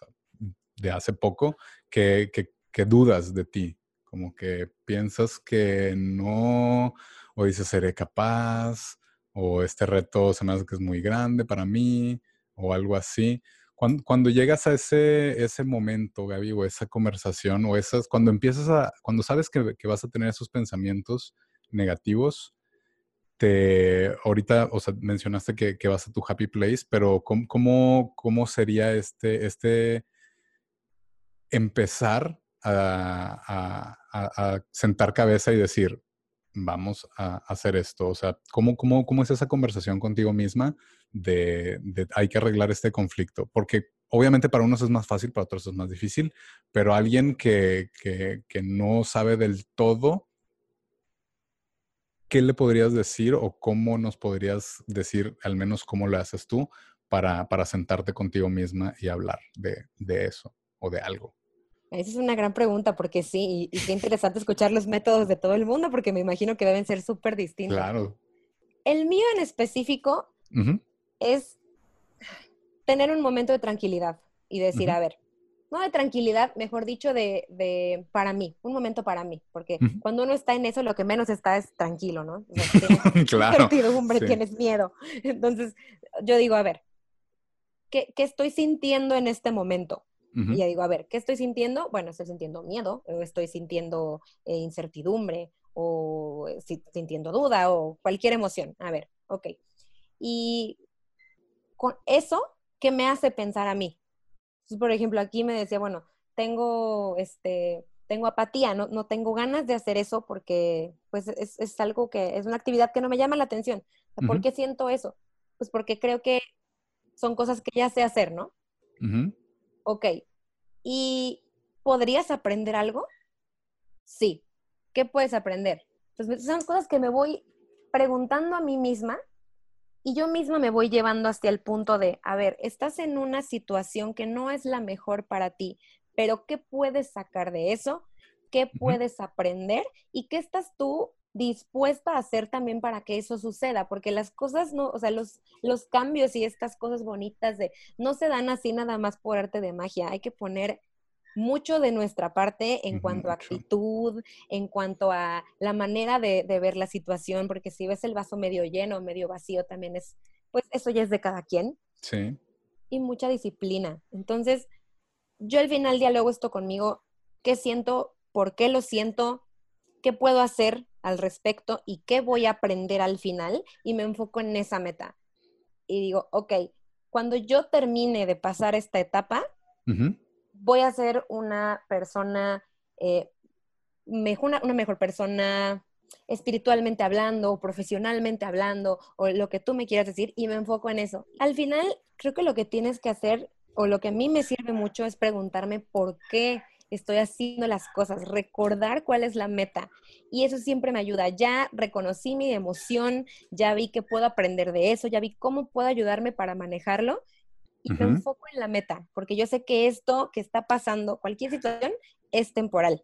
de hace poco, que, que, dudas de ti, como que piensas que no, o dices, seré capaz, o este reto se me hace que es muy grande para mí, o algo así. Cuando, cuando llegas a ese, ese momento, Gaby, o esa conversación, o esas, cuando empiezas a, cuando sabes que, que vas a tener esos pensamientos negativos, te, ahorita, o sea, mencionaste que, vas a tu happy place, pero ¿cómo, cómo, sería este, este empezar a, a, sentar cabeza y decir, vamos a hacer esto? O sea, ¿cómo, cómo, cómo es esa conversación contigo misma de, de, hay que arreglar este conflicto? Porque obviamente para unos es más fácil, para otros es más difícil, pero alguien que, que, que no sabe del todo ¿qué le podrías decir o cómo nos podrías decir, al menos cómo lo haces tú, para, para sentarte contigo misma y hablar de, de, eso o de algo? Esa es una gran pregunta, porque sí, y, qué interesante escuchar los métodos de todo el mundo, porque me imagino que deben ser súper distintos. Claro. El mío en específico es tener un momento de tranquilidad y decir, a ver, no de tranquilidad, mejor dicho, de, de, para mí, un momento para mí, porque cuando uno está en eso, lo que menos está es tranquilo, ¿no? O sea, claro. hombre, tienes miedo. Entonces, yo digo, a ver, ¿qué, qué estoy sintiendo en este momento? Y ya digo, a ver, ¿qué estoy sintiendo? Bueno, estoy sintiendo miedo, o estoy sintiendo eh, incertidumbre, o eh, sintiendo duda, o cualquier emoción. A ver, ok. Y con eso, ¿qué me hace pensar a mí? Por ejemplo, aquí me decía, bueno, tengo, este, tengo apatía, no, no tengo ganas de hacer eso porque pues es, es, algo que es una actividad que no me llama la atención. ¿Por qué siento eso? Pues porque creo que son cosas que ya sé hacer, ¿no? Ok. ¿Y podrías aprender algo? Sí. ¿Qué puedes aprender? Entonces, son cosas que me voy preguntando a mí misma y yo misma me voy llevando hasta el punto de, a ver, estás en una situación que no es la mejor para ti, pero ¿qué puedes sacar de eso? ¿Qué puedes aprender? ¿Y qué estás tú dispuesta a hacer también para que eso suceda? Porque las cosas no, o sea, los, los cambios y estas cosas bonitas de, no se dan así nada más por arte de magia, hay que poner mucho de nuestra parte en cuanto a actitud, en cuanto a la manera de, ver la situación, porque si ves el vaso medio lleno, medio vacío, también es, pues eso ya es de cada quien. Sí. Y mucha disciplina. Entonces, yo al final diálogo esto conmigo, qué siento, por qué lo siento, qué puedo hacer al respecto y qué voy a aprender al final y me enfoco en esa meta. Y digo, ok, cuando yo termine de pasar esta etapa, voy a ser una persona, eh, mejor, una, mejor persona espiritualmente hablando o profesionalmente hablando o lo que tú me quieras decir y me enfoco en eso. Al final, creo que lo que tienes que hacer o lo que a mí me sirve mucho es preguntarme por qué estoy haciendo las cosas, recordar cuál es la meta. Y eso siempre me ayuda. Ya reconocí mi emoción, ya vi que puedo aprender de eso, ya vi cómo puedo ayudarme para manejarlo y me enfoco en la meta, porque yo sé que esto que está pasando, cualquier situación, es temporal.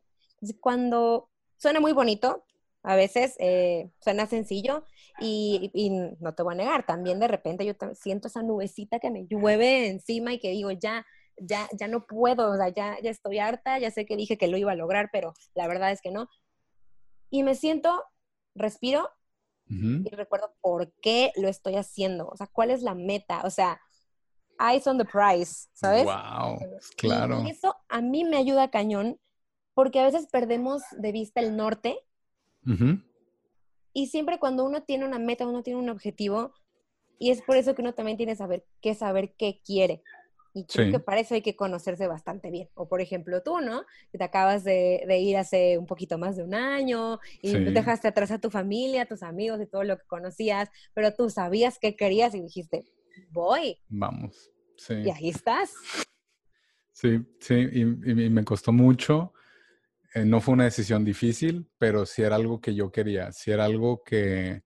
cuando suena muy bonito, a veces eh, suena sencillo y, y, no te voy a negar, también de repente yo siento esa nubecita que me llueve encima y que digo, ya, ya, ya no puedo, o sea, ya, ya estoy harta, ya sé que dije que lo iba a lograr, pero la verdad es que no. Y me siento, respiro y recuerdo por qué lo estoy haciendo, o sea, cuál es la meta, o sea, eyes on the prize, ¿sabes? Wow, claro. Y eso a mí me ayuda cañón porque a veces perdemos de vista el norte. Y siempre cuando uno tiene una meta, uno tiene un objetivo, y es por eso que uno también tiene saber, que saber qué quiere. Y creo que para eso hay que conocerse bastante bien. O por ejemplo tú, ¿no? Que te acabas de, ir hace un poquito más de un año y dejaste atrás a tu familia, a tus amigos y todo lo que conocías, pero tú sabías qué querías y dijiste, voy. Vamos, sí. Y ahí estás. Sí, sí, y, me costó mucho. Eh, no fue una decisión difícil, pero sí era algo que yo quería, sí era algo que,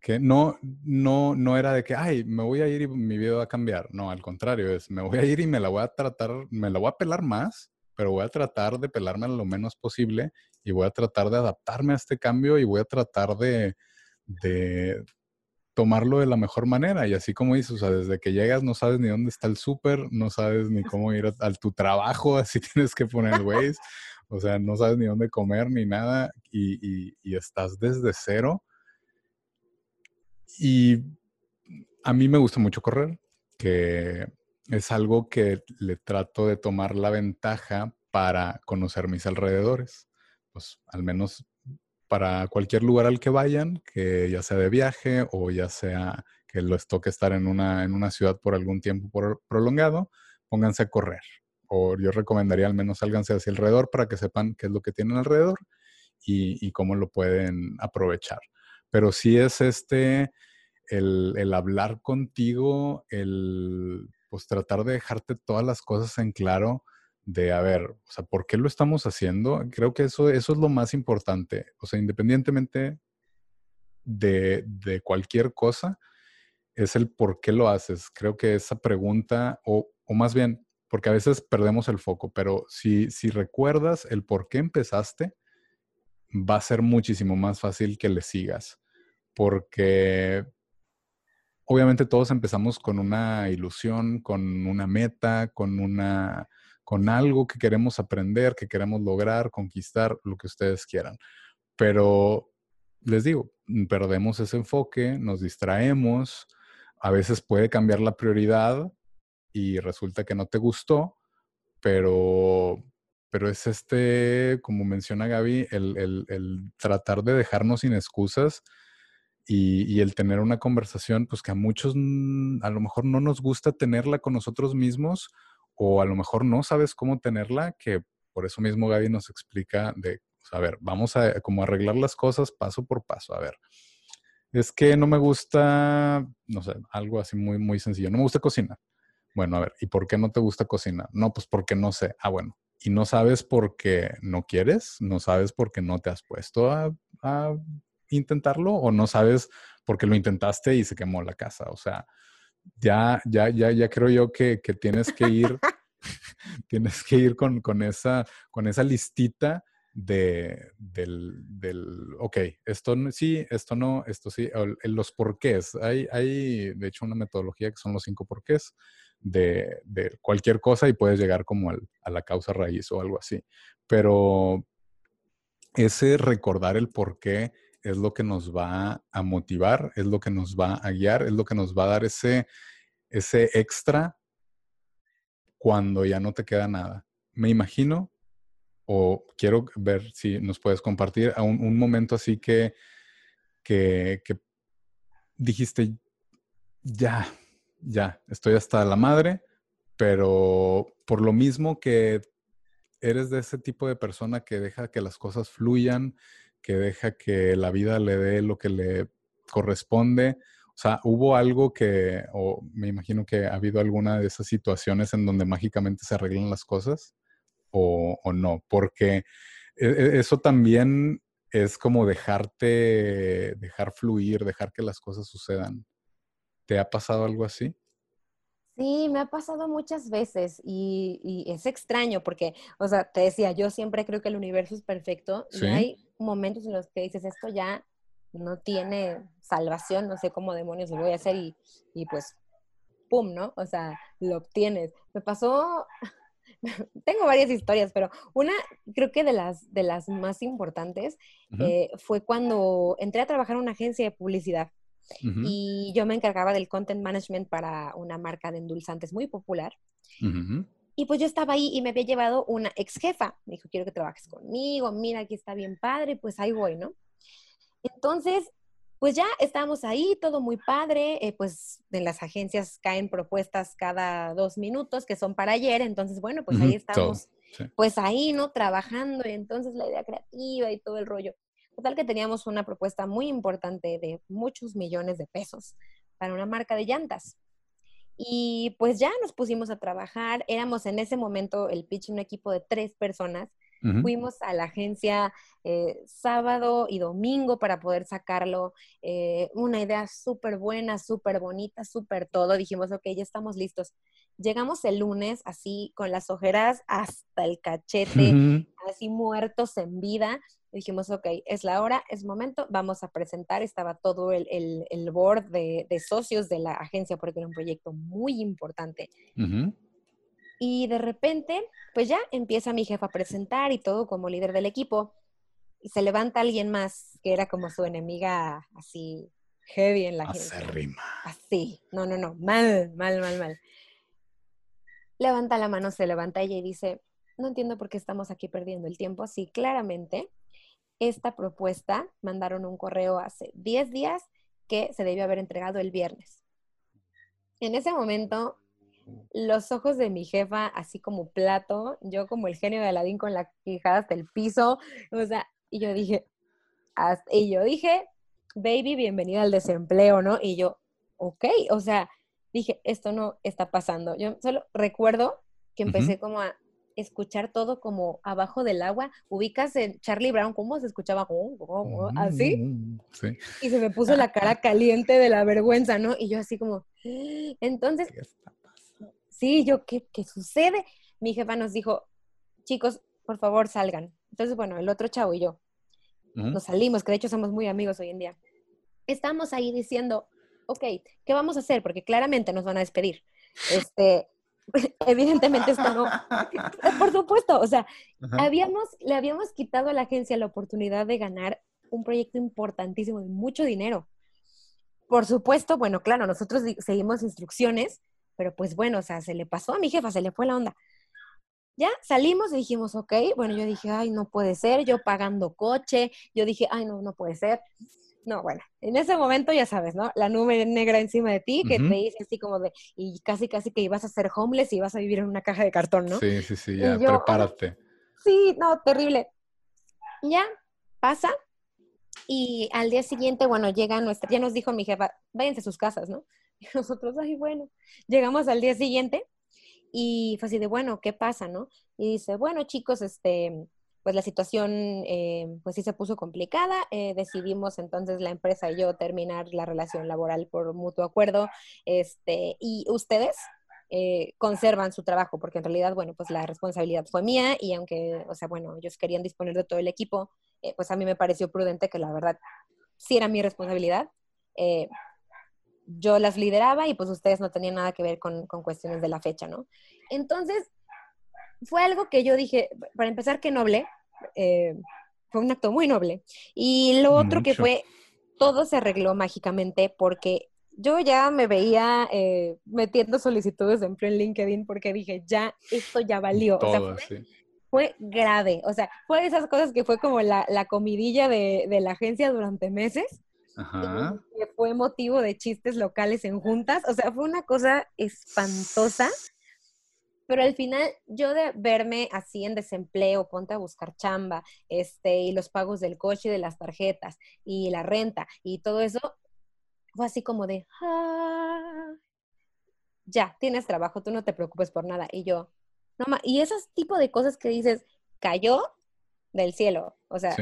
que no, no, no era de que, ay, me voy a ir y mi vida va a cambiar. No, al contrario, es, me voy a ir y me la voy a tratar, me la voy a pelar más, pero voy a tratar de pelarme lo menos posible y voy a tratar de adaptarme a este cambio y voy a tratar de, de, tomarlo de la mejor manera. Y así como dices, o sea, desde que llegas no sabes ni dónde está el súper, no sabes ni cómo ir a, tu trabajo, así tienes que poner Waze, o sea, no sabes ni dónde comer ni nada y, y estás desde cero. Y a mí me gusta mucho correr, que es algo que le trato de tomar la ventaja para conocer mis alrededores. Pues al menos para cualquier lugar al que vayan, que ya sea de viaje o ya sea que les toque estar en una, en una ciudad por algún tiempo prolongado, pónganse a correr. O yo recomendaría al menos sálganse hacia alrededor para que sepan qué es lo que tienen alrededor y, cómo lo pueden aprovechar. Pero sí es este, el, el hablar contigo, el pues tratar de dejarte todas las cosas en claro, de, a ver, o sea, ¿por qué lo estamos haciendo? Creo que eso, eso es lo más importante. O sea, independientemente de, de cualquier cosa, es el por qué lo haces. Creo que esa pregunta, o, o más bien, porque a veces perdemos el foco, pero si, si recuerdas el por qué empezaste, va a ser muchísimo más fácil que le sigas. Porque obviamente todos empezamos con una ilusión, con una meta, con una con algo que queremos aprender, que queremos lograr, conquistar, lo que ustedes quieran. Pero les digo, perdemos ese enfoque, nos distraemos, a veces puede cambiar la prioridad y resulta que no te gustó, pero, pero es este, como menciona Gaby, el, tratar de dejarnos sin excusas y, y, el tener una conversación, pues que a muchos mm, a lo mejor no nos gusta tenerla con nosotros mismos o a lo mejor no sabes cómo tenerla, que por eso mismo Gaby nos explica de, a ver, vamos a como arreglar las cosas paso por paso. A ver, es que no me gusta, no sé, algo así muy, muy sencillo. No me gusta cocinar. Bueno, a ver, ¿y por qué no te gusta cocinar? No, pues porque no sé. Ah, bueno, y no sabes por qué no quieres, no sabes por qué no te has puesto a, intentarlo o no sabes por qué lo intentaste y se quemó la casa. O sea, ya, ya, ya, ya creo yo que, tienes que ir, tienes que ir con, con, esa, con esa listita de, del, del, ok, esto sí, esto no, esto sí, los porqués. Hay, hay, de hecho, una metodología que son los cinco porqués de, de cualquier cosa y puedes llegar como a la causa raíz o algo así. Pero ese recordar el porqué es lo que nos va a motivar, es lo que nos va a guiar, es lo que nos va a dar ese, ese extra cuando ya no te queda nada. Me imagino o quiero ver si nos puedes compartir a un, momento así que, que, dijiste, ya, ya, estoy hasta la madre, pero por lo mismo que eres de ese tipo de persona que deja que las cosas fluyan, que deja que la vida le dé lo que le corresponde. O sea, hubo algo que, o me imagino que ha habido alguna de esas situaciones en donde mágicamente se arreglan las cosas o, no, porque e, e, eso también es como dejarte, dejar fluir, dejar que las cosas sucedan. ¿Te ha pasado algo así? Sí, me ha pasado muchas veces y, es extraño porque, o sea, te decía, yo siempre creo que el universo es perfecto y hay momentos en los que dices, esto ya no tiene salvación, no sé cómo demonios lo voy a hacer y, y pues, ¡pum!, ¿no? O sea, lo obtienes. Me pasó tengo varias historias, pero una creo que de las, de las más importantes eh, fue cuando entré a trabajar en una agencia de publicidad y yo me encargaba del content management para una marca de endulzantes muy popular. Y pues yo estaba ahí y me había llevado una ex jefa. Me dijo, quiero que trabajes conmigo, mira, aquí está bien padre, pues ahí voy, ¿no? Entonces, pues ya estábamos ahí, todo muy padre, eh, pues en las agencias caen propuestas cada dos minutos que son para ayer, entonces bueno, pues ahí estamos, pues ahí, ¿no? Trabajando y entonces la idea creativa y todo el rollo. Total que teníamos una propuesta muy importante de muchos millones de pesos para una marca de llantas. Y pues ya nos pusimos a trabajar, éramos en ese momento el pitch un equipo de tres personas Fuimos a la agencia eh, sábado y domingo para poder sacarlo. Eh, una idea súper buena, súper bonita, súper todo. Dijimos, ok, ya estamos listos. Llegamos el lunes así con las ojeras hasta el cachete, así muertos en vida. dijimos, ok, es la hora, es momento, vamos a presentar. Estaba todo el, el, board de, de, socios de la agencia porque era un proyecto muy importante. Y de repente, pues ya empieza mi jefa a presentar y todo como líder del equipo. Y se levanta alguien más que era como su enemiga así heavy en la Acérrima. Así. No, no, no. Mal, mal, mal, mal. Levanta la mano, se levanta ella y dice, no entiendo por qué estamos aquí perdiendo el tiempo. Sí, claramente, esta propuesta mandaron un correo hace 10 días que se debió haber entregado el viernes. En ese momento los ojos de mi jefa así como plato, yo como el genio de Aladín con la quijada hasta el piso, o sea, y yo dije, y yo dije, baby, bienvenida al desempleo, ¿no? Y yo, ok, o sea, dije, esto no está pasando. Yo solo recuerdo que empecé como a escuchar todo como abajo del agua. Ubicas en Charlie Brown, ¿cómo se escuchaba? Así. Mm, sí. Y se me puso la cara caliente de la vergüenza, ¿no? Y yo así como, entonces, sí, yo, ¿qué, ¿qué sucede? Mi jefa nos dijo, chicos, por favor, salgan. Entonces, bueno, el otro chavo y yo nos salimos, que de hecho somos muy amigos hoy en día. Estamos ahí diciendo, ok, ¿qué vamos a hacer? Porque claramente nos van a despedir. Este, evidentemente esto no, por supuesto, o sea, habíamos, le habíamos quitado a la agencia la oportunidad de ganar un proyecto importantísimo de mucho dinero. Por supuesto, bueno, claro, nosotros seguimos instrucciones, pero pues bueno, o sea, se le pasó a mi jefa, se le fue la onda. Ya salimos y dijimos, ok, bueno, yo dije, ay, no puede ser, yo pagando coche, yo dije, ay, no, no puede ser. No, bueno, en ese momento ya sabes, ¿no? La nube negra encima de ti que te dice así como de, y casi, casi que ibas a ser homeless y vas a vivir en una caja de cartón, ¿no? Sí, sí, sí, ya, prepárate. sí, no, terrible. Ya pasa, y al día siguiente, bueno, llega nuestra, ya nos dijo mi jefa, váyanse a sus casas, ¿no? Y nosotros, ay, bueno, llegamos al día siguiente Y fue así de, bueno, ¿qué pasa, no? Y dice, bueno, chicos, este, pues la situación, eh, pues sí se puso complicada. Eh, decidimos entonces la empresa y yo terminar la relación laboral por mutuo acuerdo. Este, y ustedes eh, conservan su trabajo, porque en realidad, bueno, pues la responsabilidad fue mía y aunque, o sea, bueno, ellos querían disponer de todo el equipo, pues a mí me pareció prudente que la verdad sí era mi responsabilidad yo las lideraba y pues ustedes no tenían nada que ver con, cuestiones de la fecha, ¿no? Entonces, fue algo que yo dije, para empezar, que noble, eh, fue un acto muy noble. Y lo otro que fue, todo se arregló mágicamente porque yo ya me veía eh, metiendo solicitudes de empleo en LinkedIn porque dije, ya, esto ya valió. o sea, fue, grave. O sea, fue de esas cosas que fue como la, comidilla de, de la agencia durante meses que fue motivo de chistes locales en juntas. O sea, fue una cosa espantosa. Pero al final, yo de verme así en desempleo, ponte a buscar chamba, este, y los pagos del coche y de las tarjetas, y la renta, y todo eso, fue así como de, ah, ya, tienes trabajo, tú no te preocupes por nada. Y yo, no más, y esos tipo de cosas que dices, cayó del cielo, o sea,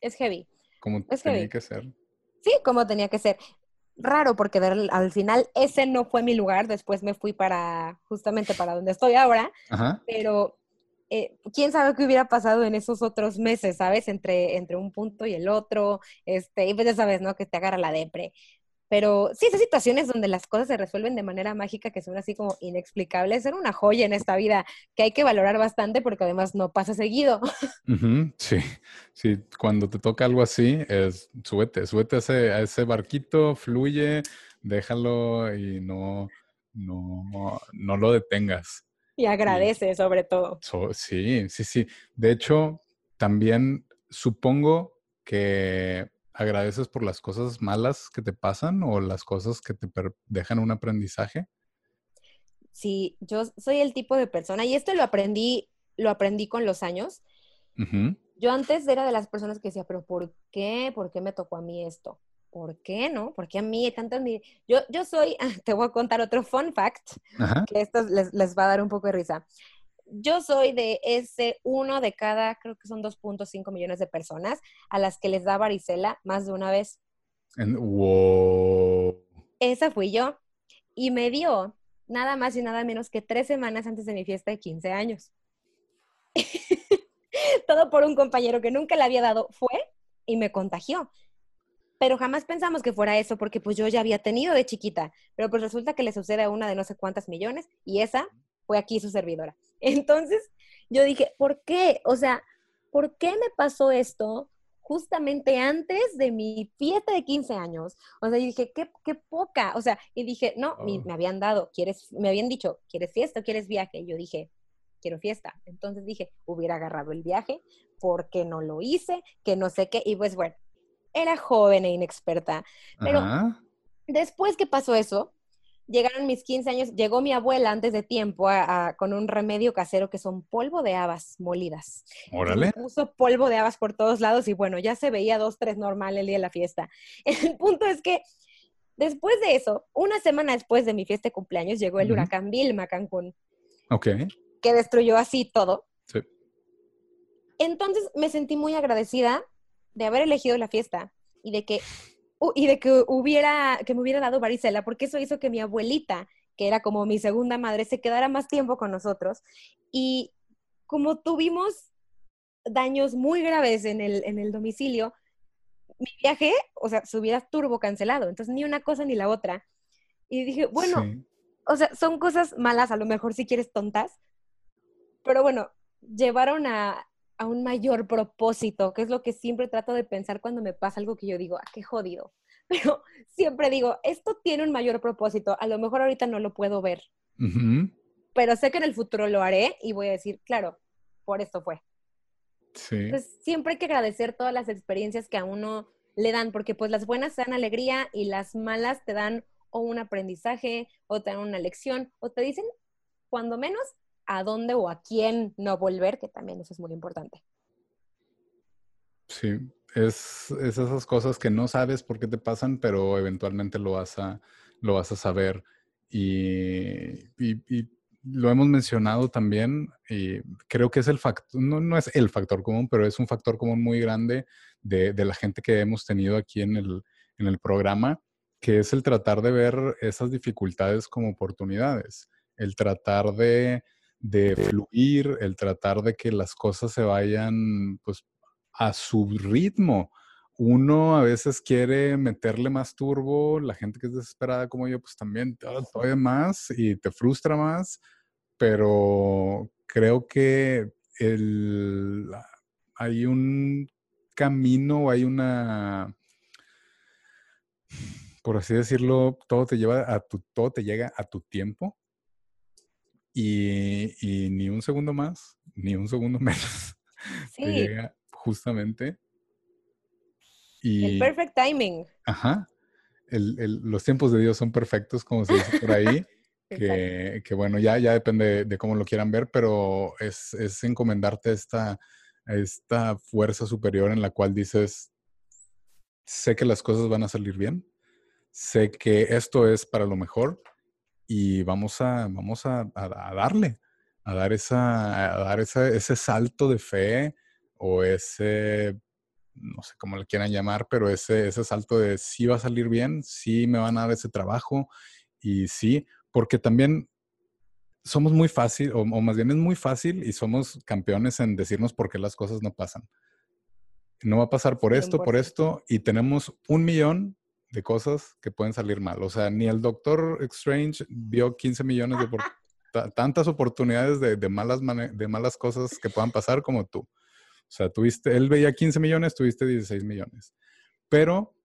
es heavy. Como es tenía que ser. Sí, como tenía que ser. Raro porque al final ese no fue mi lugar, después me fui para justamente para donde estoy ahora, pero eh, quién sabe qué hubiera pasado en esos otros meses, ¿sabes? Entre, entre un punto y el otro, este, y pues ya sabes, ¿no? Que te agarra la depre. Pero sí, esas situaciones donde las cosas se resuelven de manera mágica, que son así como inexplicables, son una joya en esta vida que hay que valorar bastante porque además no pasa seguido. Sí, sí, cuando te toca algo así, es súbete, súbete a ese, a ese barquito, fluye, déjalo y no, no, no lo detengas. Y agradece sobre todo. sí, sí, sí. De hecho, también supongo que agradeces por las cosas malas que te pasan o las cosas que te dejan un aprendizaje? Sí, yo soy el tipo de persona y esto lo aprendí, lo aprendí con los años. Yo antes era de las personas que decía, pero ¿por qué? ¿Por qué me tocó a mí esto? ¿Por qué no? ¿Por qué a mí tantas yo yo soy, te voy a contar otro fun fact que esto les, les va a dar un poco de risa yo soy de ese uno de cada, creo que son 2.5 millones de personas a las que les da varicela más de una vez. wow. Esa fui yo. Y me dio nada más y nada menos que tres semanas antes de mi fiesta de 15 años. Todo por un compañero que nunca le había dado fue y me contagió. Pero jamás pensamos que fuera eso porque pues yo ya había tenido de chiquita. Pero pues resulta que le sucede a una de no sé cuántas millones y esa fue aquí su servidora. Entonces yo dije, ¿por qué? O sea, ¿por qué me pasó esto justamente antes de mi fiesta de 15 años? O sea, yo dije, qué, qué poca. O sea, y dije, no, me, oh. habían dado, ¿quieres, me habían dicho, ¿quieres fiesta o quieres viaje? Y yo dije, quiero fiesta. Entonces dije, hubiera agarrado el viaje, ¿por qué no lo hice? Que no sé qué. Y pues bueno, era joven e inexperta. Pero después que pasó eso, llegaron mis 15 años, llegó mi abuela antes de tiempo con un remedio casero que son polvo de habas molidas. Órale. Puso polvo de habas por todos lados y bueno, ya se veía dos, tres normal el día de la fiesta. El punto es que después de eso, una semana después de mi fiesta de cumpleaños, llegó el huracán Vilma a Cancún. Ok. Que destruyó así todo. Sí. Entonces me sentí muy agradecida de haber elegido la fiesta y de que y de que hubiera, que me hubiera dado varicela, porque eso hizo que mi abuelita, que era como mi segunda madre, se quedara más tiempo con nosotros. Y como tuvimos daños muy graves en el, en el domicilio, mi viaje, o sea, se hubiera turbo cancelado. Entonces, ni una cosa ni la otra. Y dije, bueno, o sea, son cosas malas, a lo mejor si quieres tontas, pero bueno, llevaron a, a un mayor propósito, que es lo que siempre trato de pensar cuando me pasa algo que yo digo, ah, qué jodido. Pero siempre digo, esto tiene un mayor propósito, a lo mejor ahorita no lo puedo ver, pero sé que en el futuro lo haré y voy a decir, claro, por esto fue. Sí. Entonces, siempre hay que agradecer todas las experiencias que a uno le dan, porque pues las buenas te dan alegría y las malas te dan o un aprendizaje, o te dan una lección, o te dicen, cuando menos, a dónde o a quién no volver, que también eso es muy importante. Sí, es, esas cosas que no sabes por qué te pasan, pero eventualmente lo vas a, lo vas a saber. Y, lo hemos mencionado también y creo que es el factor, no, no, es el factor común, pero es un factor común muy grande de, de la gente que hemos tenido aquí en el, en el programa, que es el tratar de ver esas dificultades como oportunidades, el tratar de, de fluir, el tratar de que las cosas se vayan pues a su ritmo. Uno a veces quiere meterle más turbo, la gente que es desesperada como yo, pues también todavía más y te frustra más, pero creo que el, hay un camino, hay una, por así decirlo, todo te lleva a tu, todo te llega a tu tiempo y, y ni un segundo más, ni un segundo menos. Te llega justamente. Y, el perfect timing. Ajá. El, el, los tiempos de Dios son perfectos, como se dice por ahí. que, que, bueno, ya, ya depende de cómo lo quieran ver, pero es, es encomendarte esta, esta fuerza superior en la cual dices, sé que las cosas van a salir bien, sé que esto es para lo mejor y vamos a, vamos a, a, darle, a dar, esa, a dar esa, ese salto de fe o ese, no sé cómo le quieran llamar, pero ese, ese salto de sí va a salir bien, sí me van a dar ese trabajo y sí, porque también somos muy fácil, o, o, más bien es muy fácil y somos campeones en decirnos por qué las cosas no pasan. No va a pasar por esto, por esto, y tenemos un millón de cosas que pueden salir mal. O sea, ni el Doctor Strange vio 15 millones de tantas oportunidades de, de malas de malas cosas que puedan pasar como tú. O sea, tuviste, él veía 15 millones, tuviste 16 millones. Pero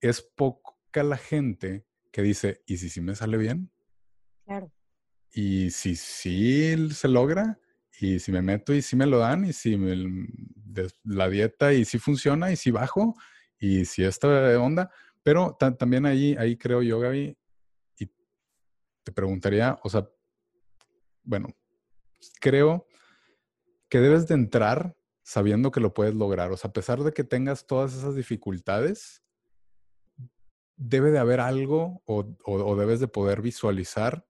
es poca la gente que dice, ¿y si sí me sale bien? Claro. Y si sí se logra, y si me meto y si me lo dan, y si la dieta y si funciona, y si bajo, y si esta onda. Pero también ahí, ahí creo yo, Gaby, y te preguntaría, o sea, bueno, creo que debes de entrar sabiendo que lo puedes lograr. O sea, a pesar de que tengas todas esas dificultades, debe de haber algo o, o, debes de poder visualizar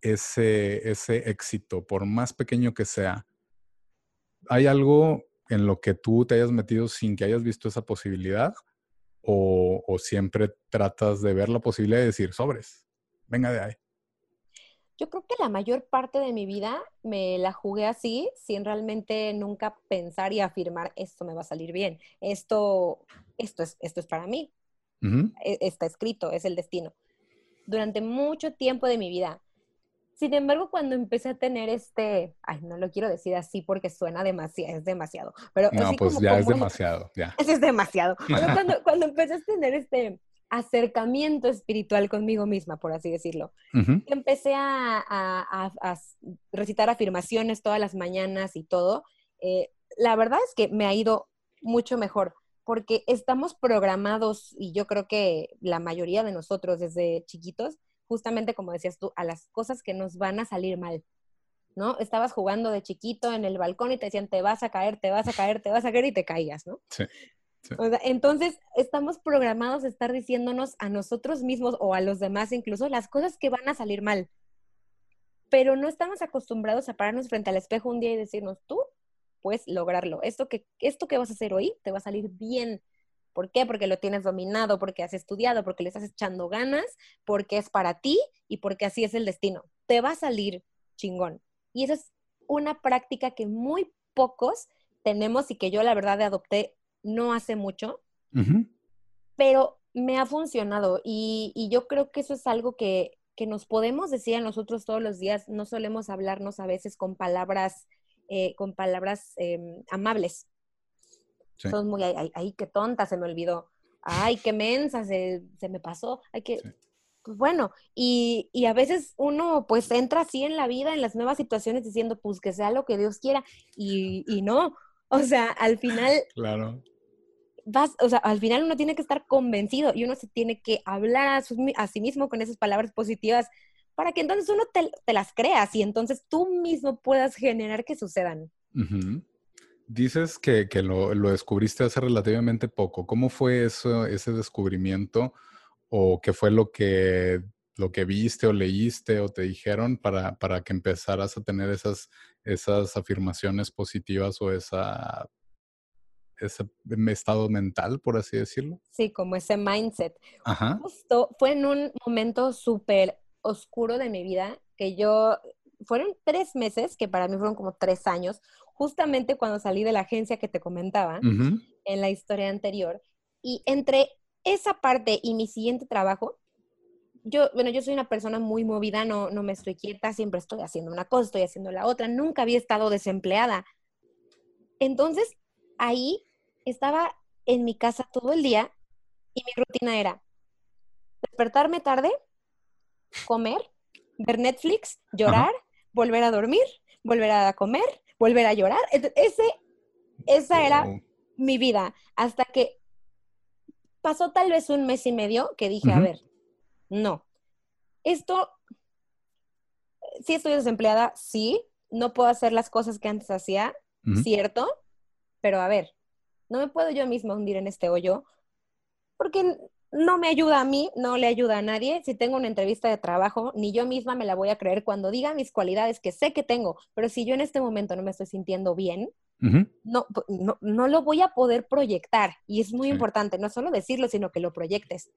ese, ese éxito, por más pequeño que sea. ¿Hay algo en lo que tú te hayas metido sin que hayas visto esa posibilidad? ¿O, o siempre tratas de ver la posibilidad de decir, sobres, venga de ahí? Yo creo que la mayor parte de mi vida me la jugué así, sin realmente nunca pensar y afirmar, esto me va a salir bien, esto, esto, es, esto es para mí, e, está escrito, es el destino. Durante mucho tiempo de mi vida. Sin embargo, cuando empecé a tener este, ay, no lo quiero decir así porque suena demasiado, es demasiado, pero... No, pues ya es demasiado, ya. Es, es demasiado. cuando, cuando empecé a tener este, acercamiento espiritual conmigo misma, por así decirlo. Empecé a, recitar afirmaciones todas las mañanas y todo. Eh, la verdad es que me ha ido mucho mejor porque estamos programados, y yo creo que la mayoría de nosotros desde chiquitos, justamente como decías tú, a las cosas que nos van a salir mal. ¿no? Estabas jugando de chiquito en el balcón y te decían, te vas a caer, te vas a caer, te vas a caer y te caías, ¿no? Sí entonces, estamos programados a estar diciéndonos a nosotros mismos o a los demás incluso las cosas que van a salir mal. Pero no estamos acostumbrados a pararnos frente al espejo un día y decirnos, tú puedes lograrlo. Esto que, esto que vas a hacer hoy te va a salir bien. ¿Por qué? Porque lo tienes dominado, porque has estudiado, porque le estás echando ganas, porque es para ti y porque así es el destino. Te va a salir chingón. Y esa es una práctica que muy pocos tenemos y que yo la verdad adopté no hace mucho, pero me ha funcionado y, yo creo que eso es algo que, nos podemos decir a nosotros todos los días. No solemos hablarnos a veces con palabras, eh, con palabras em, amables. Son muy, ay, ay, qué tonta, se me olvidó. Ay, qué mensa, se, me pasó. Hay que, pues bueno, y, y, a veces uno pues entra así en la vida, en las nuevas situaciones, diciendo, pues que sea lo que Dios quiera, y, y no, o sea, al final, claro vas, o sea, al final uno tiene que estar convencido y uno se tiene que hablar a, sí mismo con esas palabras positivas para que entonces uno te, las creas y entonces tú mismo puedas generar que sucedan. Dices que, lo, descubriste hace relativamente poco. ¿Cómo fue eso, ese descubrimiento o qué fue lo que, lo que viste o leíste o te dijeron para, para que empezaras a tener esas, esas afirmaciones positivas o esa, ese estado mental, por así decirlo? Sí, como ese mindset. Justo fue en un momento súper oscuro de mi vida que yo, fueron tres meses, que para mí fueron como tres años, justamente cuando salí de la agencia que te comentaba en la historia anterior. Y entre esa parte y mi siguiente trabajo, yo, bueno, yo soy una persona muy movida, no, no me estoy quieta, siempre estoy haciendo una cosa, estoy haciendo la otra, nunca había estado desempleada. Entonces, ahí estaba en mi casa todo el día y mi rutina era despertarme tarde, comer, ver Netflix, llorar, volver a dormir, volver a comer, volver a llorar. Ese, esa era mi vida. Hasta que pasó tal vez un mes y medio que dije, a ver, no. Esto, sí estoy desempleada, sí. No puedo hacer las cosas que antes hacía, cierto. Pero a ver, no me puedo yo misma hundir en este hoyo porque no me ayuda a mí, no le ayuda a nadie. Si tengo una entrevista de trabajo, ni yo misma me la voy a creer cuando diga mis cualidades que sé que tengo, pero si yo en este momento no me estoy sintiendo bien, no, no, lo voy a poder proyectar. Y es muy importante, no solo decirlo, sino que lo proyectes.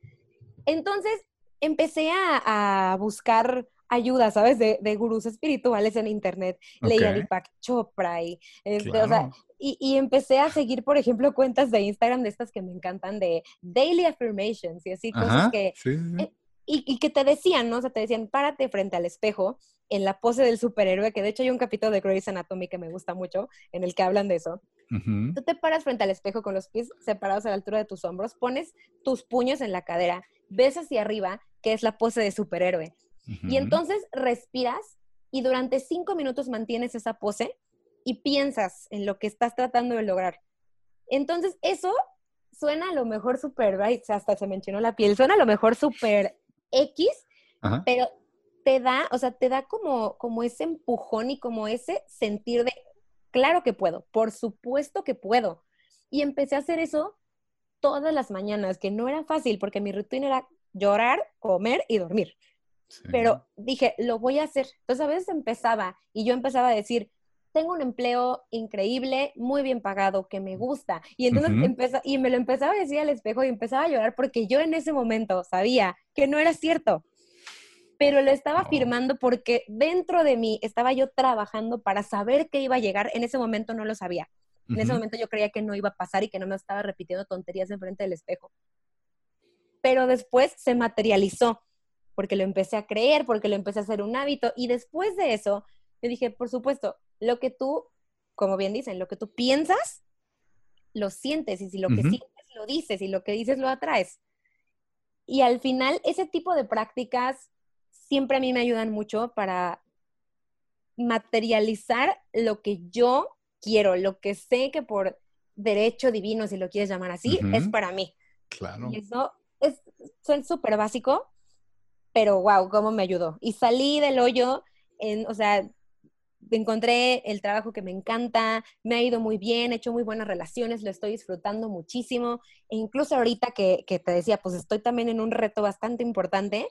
Entonces, empecé a, buscar ayuda, ¿sabes? De, de, gurús espirituales en internet. Leía Deepak Chopra y, este, o sea, y, empecé a seguir, por ejemplo, cuentas de Instagram de estas que me encantan, de daily affirmations y así, cosas que... Eh, y, que te decían, ¿no? O sea, te decían, párate frente al espejo en la pose del superhéroe, que de hecho hay un capítulo de Grey's Anatomy que me gusta mucho, en el que hablan de eso. Tú te paras frente al espejo con los pies separados a la altura de tus hombros, pones tus puños en la cadera, ves hacia arriba, que es la pose de superhéroe. Y entonces respiras y durante cinco minutos mantienes esa pose y piensas en lo que estás tratando de lograr. Entonces, eso suena a lo mejor súper, right? hasta se mencionó la piel, suena a lo mejor súper X, pero te da, o sea, te da como, como ese empujón y como ese sentir de, claro que puedo, por supuesto que puedo. Y empecé a hacer eso todas las mañanas, que no era fácil porque mi rutina era llorar, comer y dormir. Pero dije, lo voy a hacer. Entonces a veces empezaba y yo empezaba a decir, tengo un empleo increíble, muy bien pagado, que me gusta. Y entonces y me lo empezaba a decir al espejo y empezaba a llorar porque yo en ese momento sabía que no era cierto. Pero lo estaba afirmando porque dentro de mí estaba yo trabajando para saber que iba a llegar. En ese momento no lo sabía. En ese momento yo creía que no iba a pasar y que no me estaba repitiendo tonterías enfrente del espejo. Pero después se materializó porque lo empecé a creer, porque lo empecé a hacer un hábito. Y después de eso, yo dije, por supuesto, lo que tú, como bien dicen, lo que tú piensas, lo sientes, y si lo que sientes, lo dices, y lo que dices, lo atraes. Y al final, ese tipo de prácticas siempre a mí me ayudan mucho para materializar lo que yo quiero, lo que sé que por derecho divino, si lo quieres llamar así, es para mí. Claro. Y eso es súper básico, pero wow, cómo me ayudó. Y salí del hoyo, en, o sea, encontré el trabajo que me encanta, me ha ido muy bien, he hecho muy buenas relaciones, lo estoy disfrutando muchísimo. E incluso ahorita que, te decía, pues estoy también en un reto bastante importante.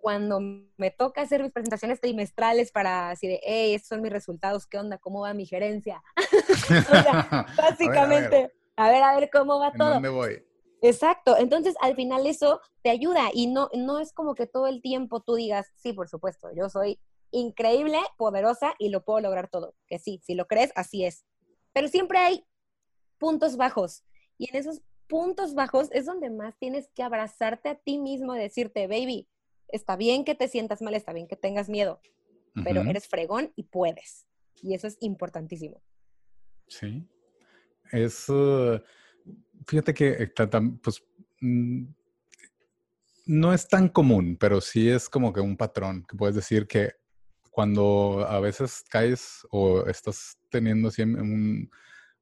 Cuando me toca hacer mis presentaciones trimestrales para decir, hey, estos son mis resultados, ¿qué onda? ¿Cómo va mi gerencia? básicamente, a ver, a ver, cómo va todo. ¿Dónde voy? Exacto, entonces al final eso te ayuda y no, no es como que todo el tiempo tú digas, sí, por supuesto, yo soy increíble, poderosa y lo puedo lograr todo. Que sí, si lo crees, así es. Pero siempre hay puntos bajos y en esos puntos bajos es donde más tienes que abrazarte a ti mismo y decirte, baby, está bien que te sientas mal, está bien que tengas miedo, pero eres fregón y puedes. Y eso es importantísimo. Sí. Es, uh, fíjate que eh, pues, mm, no es tan común, pero sí es como que un patrón que puedes decir que cuando a veces caes o estás teniendo un,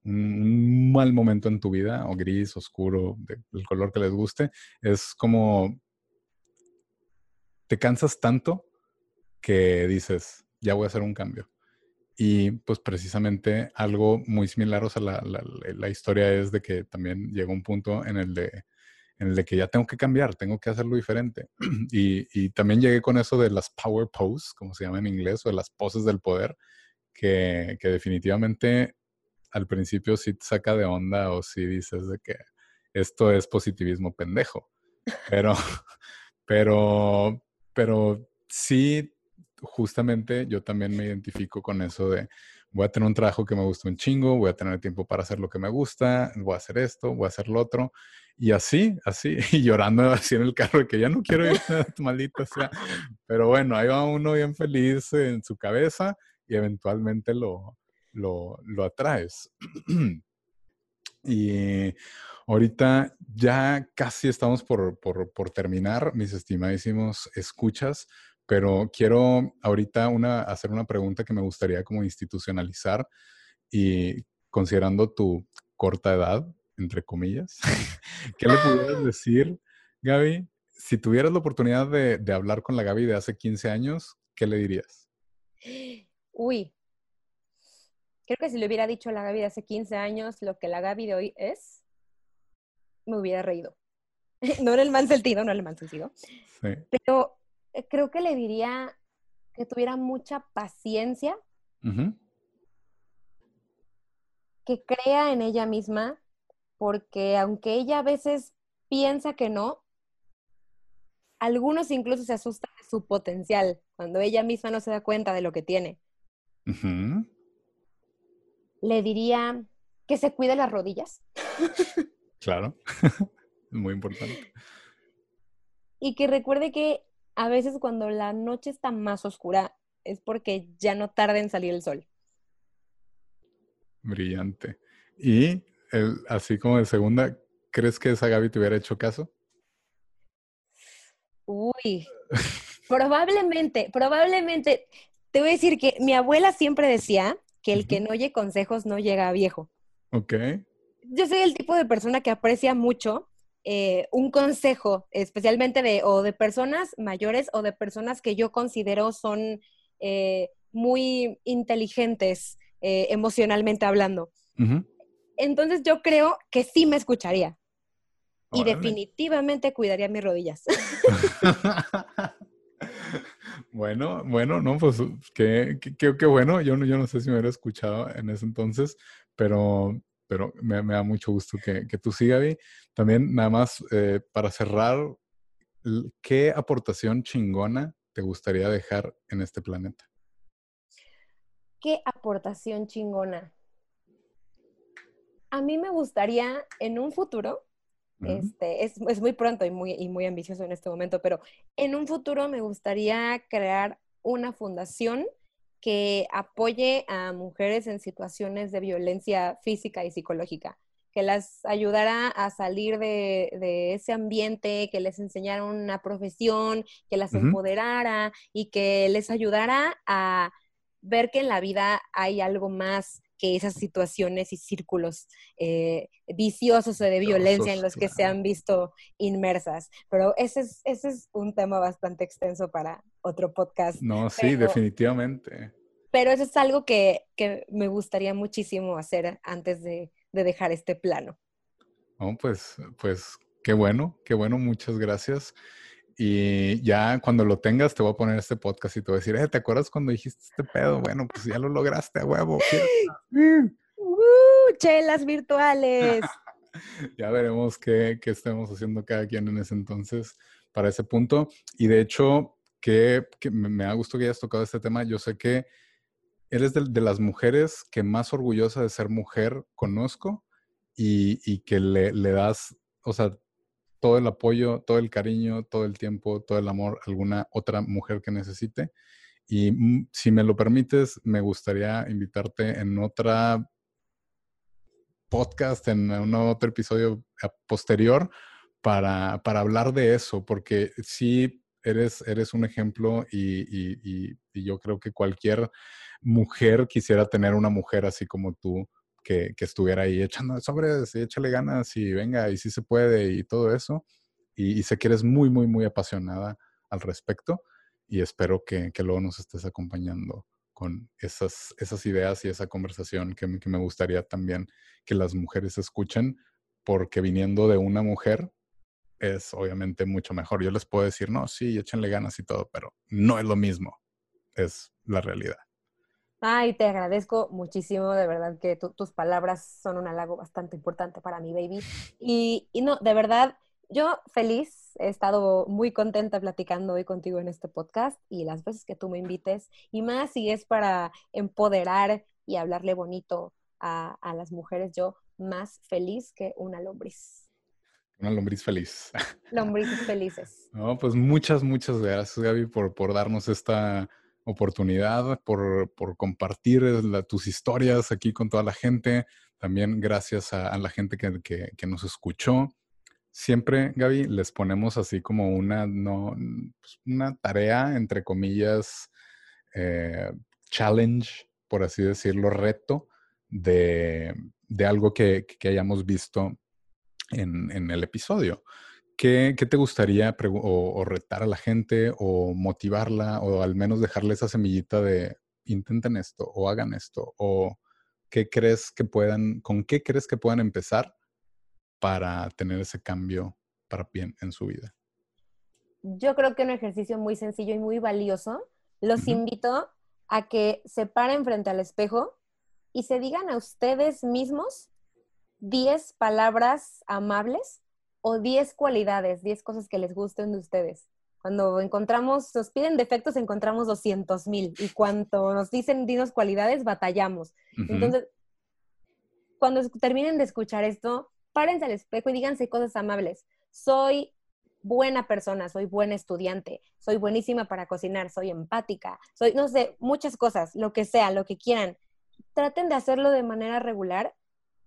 un, mal momento en tu vida, o gris, oscuro, del color que les guste, es como te cansas tanto que dices, ya voy a hacer un cambio. Y pues precisamente algo muy similar, o sea, la, la, la historia es de que también llegó un punto en el de en el de que ya tengo que cambiar, tengo que hacerlo diferente. y, también llegué con eso de las power poses, como se llama en inglés, o de las poses del poder, que, que definitivamente al principio sí te saca de onda o sí dices de que esto es positivismo pendejo. Pero, pero, pero sí, justamente yo también me identifico con eso de voy a tener un trabajo que me gusta un chingo, voy a tener tiempo para hacer lo que me gusta, voy a hacer esto, voy a hacer lo otro. Y así, así, y llorando así en el carro, que ya no quiero ir, maldito sea. Pero bueno, ahí va uno bien feliz en su cabeza y eventualmente lo, lo, lo atraes. y ahorita ya casi estamos por, por, por terminar, mis estimadísimos escuchas pero quiero ahorita una, hacer una pregunta que me gustaría como institucionalizar y considerando tu corta edad, entre comillas, ¿qué le pudieras decir, Gaby? Si tuvieras la oportunidad de, de hablar con la Gaby de hace 15 años, ¿qué le dirías? Uy, creo que si le hubiera dicho a la Gaby de hace 15 años lo que la Gaby de hoy es, me hubiera reído. no en el mal sentido, no en el mal sentido. Sí. Pero creo que le diría que tuviera mucha paciencia, que crea en ella misma, porque aunque ella a veces piensa que no, algunos incluso se asustan de su potencial cuando ella misma no se da cuenta de lo que tiene. Le diría que se cuide las rodillas. claro, muy importante. Y que recuerde que a veces cuando la noche está más oscura es porque ya no tarda en salir el sol. Brillante. Y así como de segunda, ¿crees que esa Gaby te hubiera hecho caso? Uy, probablemente, probablemente. Te voy a decir que mi abuela siempre decía que el que no oye consejos no llega a viejo. Ok. Yo soy el tipo de persona que aprecia mucho eh, un consejo, especialmente de o de personas mayores o de personas que yo considero son eh, muy inteligentes eh, emocionalmente hablando. Entonces yo creo que sí me escucharía. Y definitivamente cuidaría mis rodillas. bueno, bueno, no, pues qué, qué, bueno. Yo no, yo no sé si me hubiera escuchado en ese entonces, pero pero me, da mucho gusto que, tú sigas, Gaby. También, nada más, eh, para cerrar, ¿qué aportación chingona te gustaría dejar en este planeta? ¿Qué aportación chingona? A mí me gustaría en un futuro, este, es, es, muy pronto y muy, y muy ambicioso en este momento, pero en un futuro me gustaría crear una fundación que apoye a mujeres en situaciones de violencia física y psicológica, que las ayudara a salir de, ese ambiente, que les enseñara una profesión, que las empoderara y que les ayudara a ver que en la vida hay algo más que esas situaciones y círculos eh, viciosos o de violencia en los que se han visto inmersas. Pero ese es, ese es un tema bastante extenso para otro podcast. No, sí, definitivamente. Pero eso es algo que, me gustaría muchísimo hacer antes de, dejar este plano. Oh, pues, pues qué bueno, qué bueno, muchas gracias. Y ya cuando lo tengas, te voy a poner este podcast y te voy a decir, eh, ¿te acuerdas cuando dijiste este pedo? Bueno, pues ya lo lograste a huevo. ¡Uh! chelas virtuales. ya veremos qué, estemos haciendo cada quien en ese entonces para ese punto. Y de hecho, que, me, ha gustado que hayas tocado este tema. Yo sé que eres de, las mujeres que más orgullosa de ser mujer conozco y, que le, le, das, o sea, todo el apoyo, todo el cariño, todo el tiempo, todo el amor alguna otra mujer que necesite. Y mm, si me lo permites, me gustaría invitarte en otra podcast, en un otro episodio posterior, para, para hablar de eso, porque sí eres, eres un ejemplo y, y, yo creo que cualquier mujer quisiera tener una mujer así como tú que, estuviera ahí echando sobres y échale ganas y venga y sí se puede y todo eso. Y, sé que eres muy, muy, muy apasionada al respecto y espero que, luego nos estés acompañando con esas, esas ideas y esa conversación que, que me gustaría también que las mujeres escuchen, porque viniendo de una mujer, es obviamente mucho mejor. Yo les puedo decir, no, sí, échenle ganas y todo, pero no es lo mismo, es la realidad. Ay, te agradezco muchísimo, de verdad que tus palabras son un halago bastante importante para mi baby. Y, y no, de verdad, yo feliz, he estado muy contenta platicando hoy contigo en este podcast y las veces que tú me invites, y más si es para empoderar y hablarle bonito a, a las mujeres, yo más feliz que una lombriz. Una lombriz feliz. Lombrices felices. No, pues muchas, muchas gracias, Gaby, por, por darnos esta oportunidad, por, por compartir tus historias aquí con toda la gente. También gracias a, la gente que, que, nos escuchó. Siempre, Gaby, les ponemos así como una, no, pues una tarea, entre comillas, eh, challenge, por así decirlo, reto de, de algo que, que hayamos visto en, el episodio. ¿Qué, te gustaría o, retar a la gente o motivarla o al menos dejarle esa semillita de intenten esto o hagan esto o qué crees que puedan, con qué crees que puedan empezar para tener ese cambio para bien en su vida? Yo creo que un ejercicio muy sencillo y muy valioso. Los invito a que se paren frente al espejo y se digan a ustedes mismos 10 palabras amables o 10 cualidades, 10 cosas que les gusten de ustedes. Cuando encontramos, nos piden defectos, encontramos 200 mil. Y cuando nos dicen dinos cualidades, batallamos. Entonces, cuando terminen de escuchar esto, párense al espejo y díganse cosas amables. Soy buena persona, soy buena estudiante, soy buenísima para cocinar, soy empática, soy, no sé, muchas cosas, lo que sea, lo que quieran. Traten de hacerlo de manera regular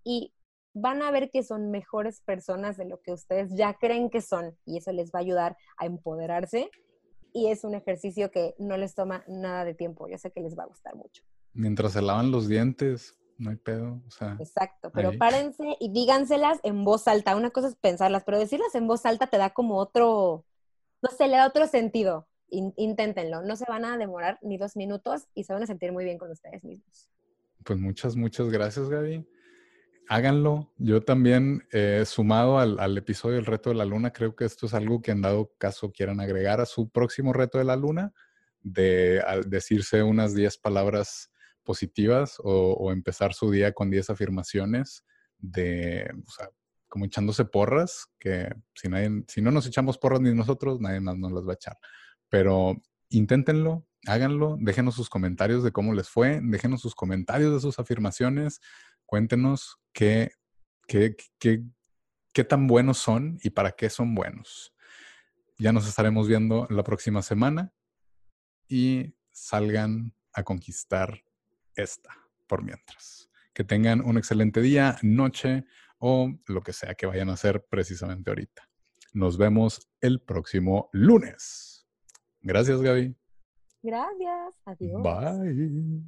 y van a ver que son mejores personas de lo que ustedes ya creen que son y eso les va a ayudar a empoderarse y es un ejercicio que no les toma nada de tiempo. Yo sé que les va a gustar mucho. Mientras se lavan los dientes, no hay pedo. Exacto, pero párense y díganselas en voz alta. Una cosa es pensarlas, pero decirlas en voz alta te da como otro, no sé, le da otro sentido. inténtenlo, no se van a demorar ni dos minutos y se van a sentir muy bien con ustedes mismos. Pues muchas, muchas gracias, Gaby háganlo. Yo también, he sumado al, episodio del reto de la luna, creo que esto es algo que en dado caso quieran agregar a su próximo reto de la luna, de decirse unas 10 palabras positivas o, empezar su día con 10 afirmaciones de, o sea, como echándose porras, que si, nadie, si no nos echamos porras ni nosotros, nadie más nos las va a echar. Pero inténtenlo, háganlo, déjenos sus comentarios de cómo les fue, déjenos sus comentarios de sus afirmaciones, Cuéntenos qué, qué, qué, qué tan buenos son y para qué son buenos. Ya nos estaremos viendo la próxima semana y salgan a conquistar esta por mientras. Que tengan un excelente día, noche o lo que sea que vayan a hacer precisamente ahorita. Nos vemos el próximo lunes. Gracias, Gaby. Gracias. Adiós. Bye.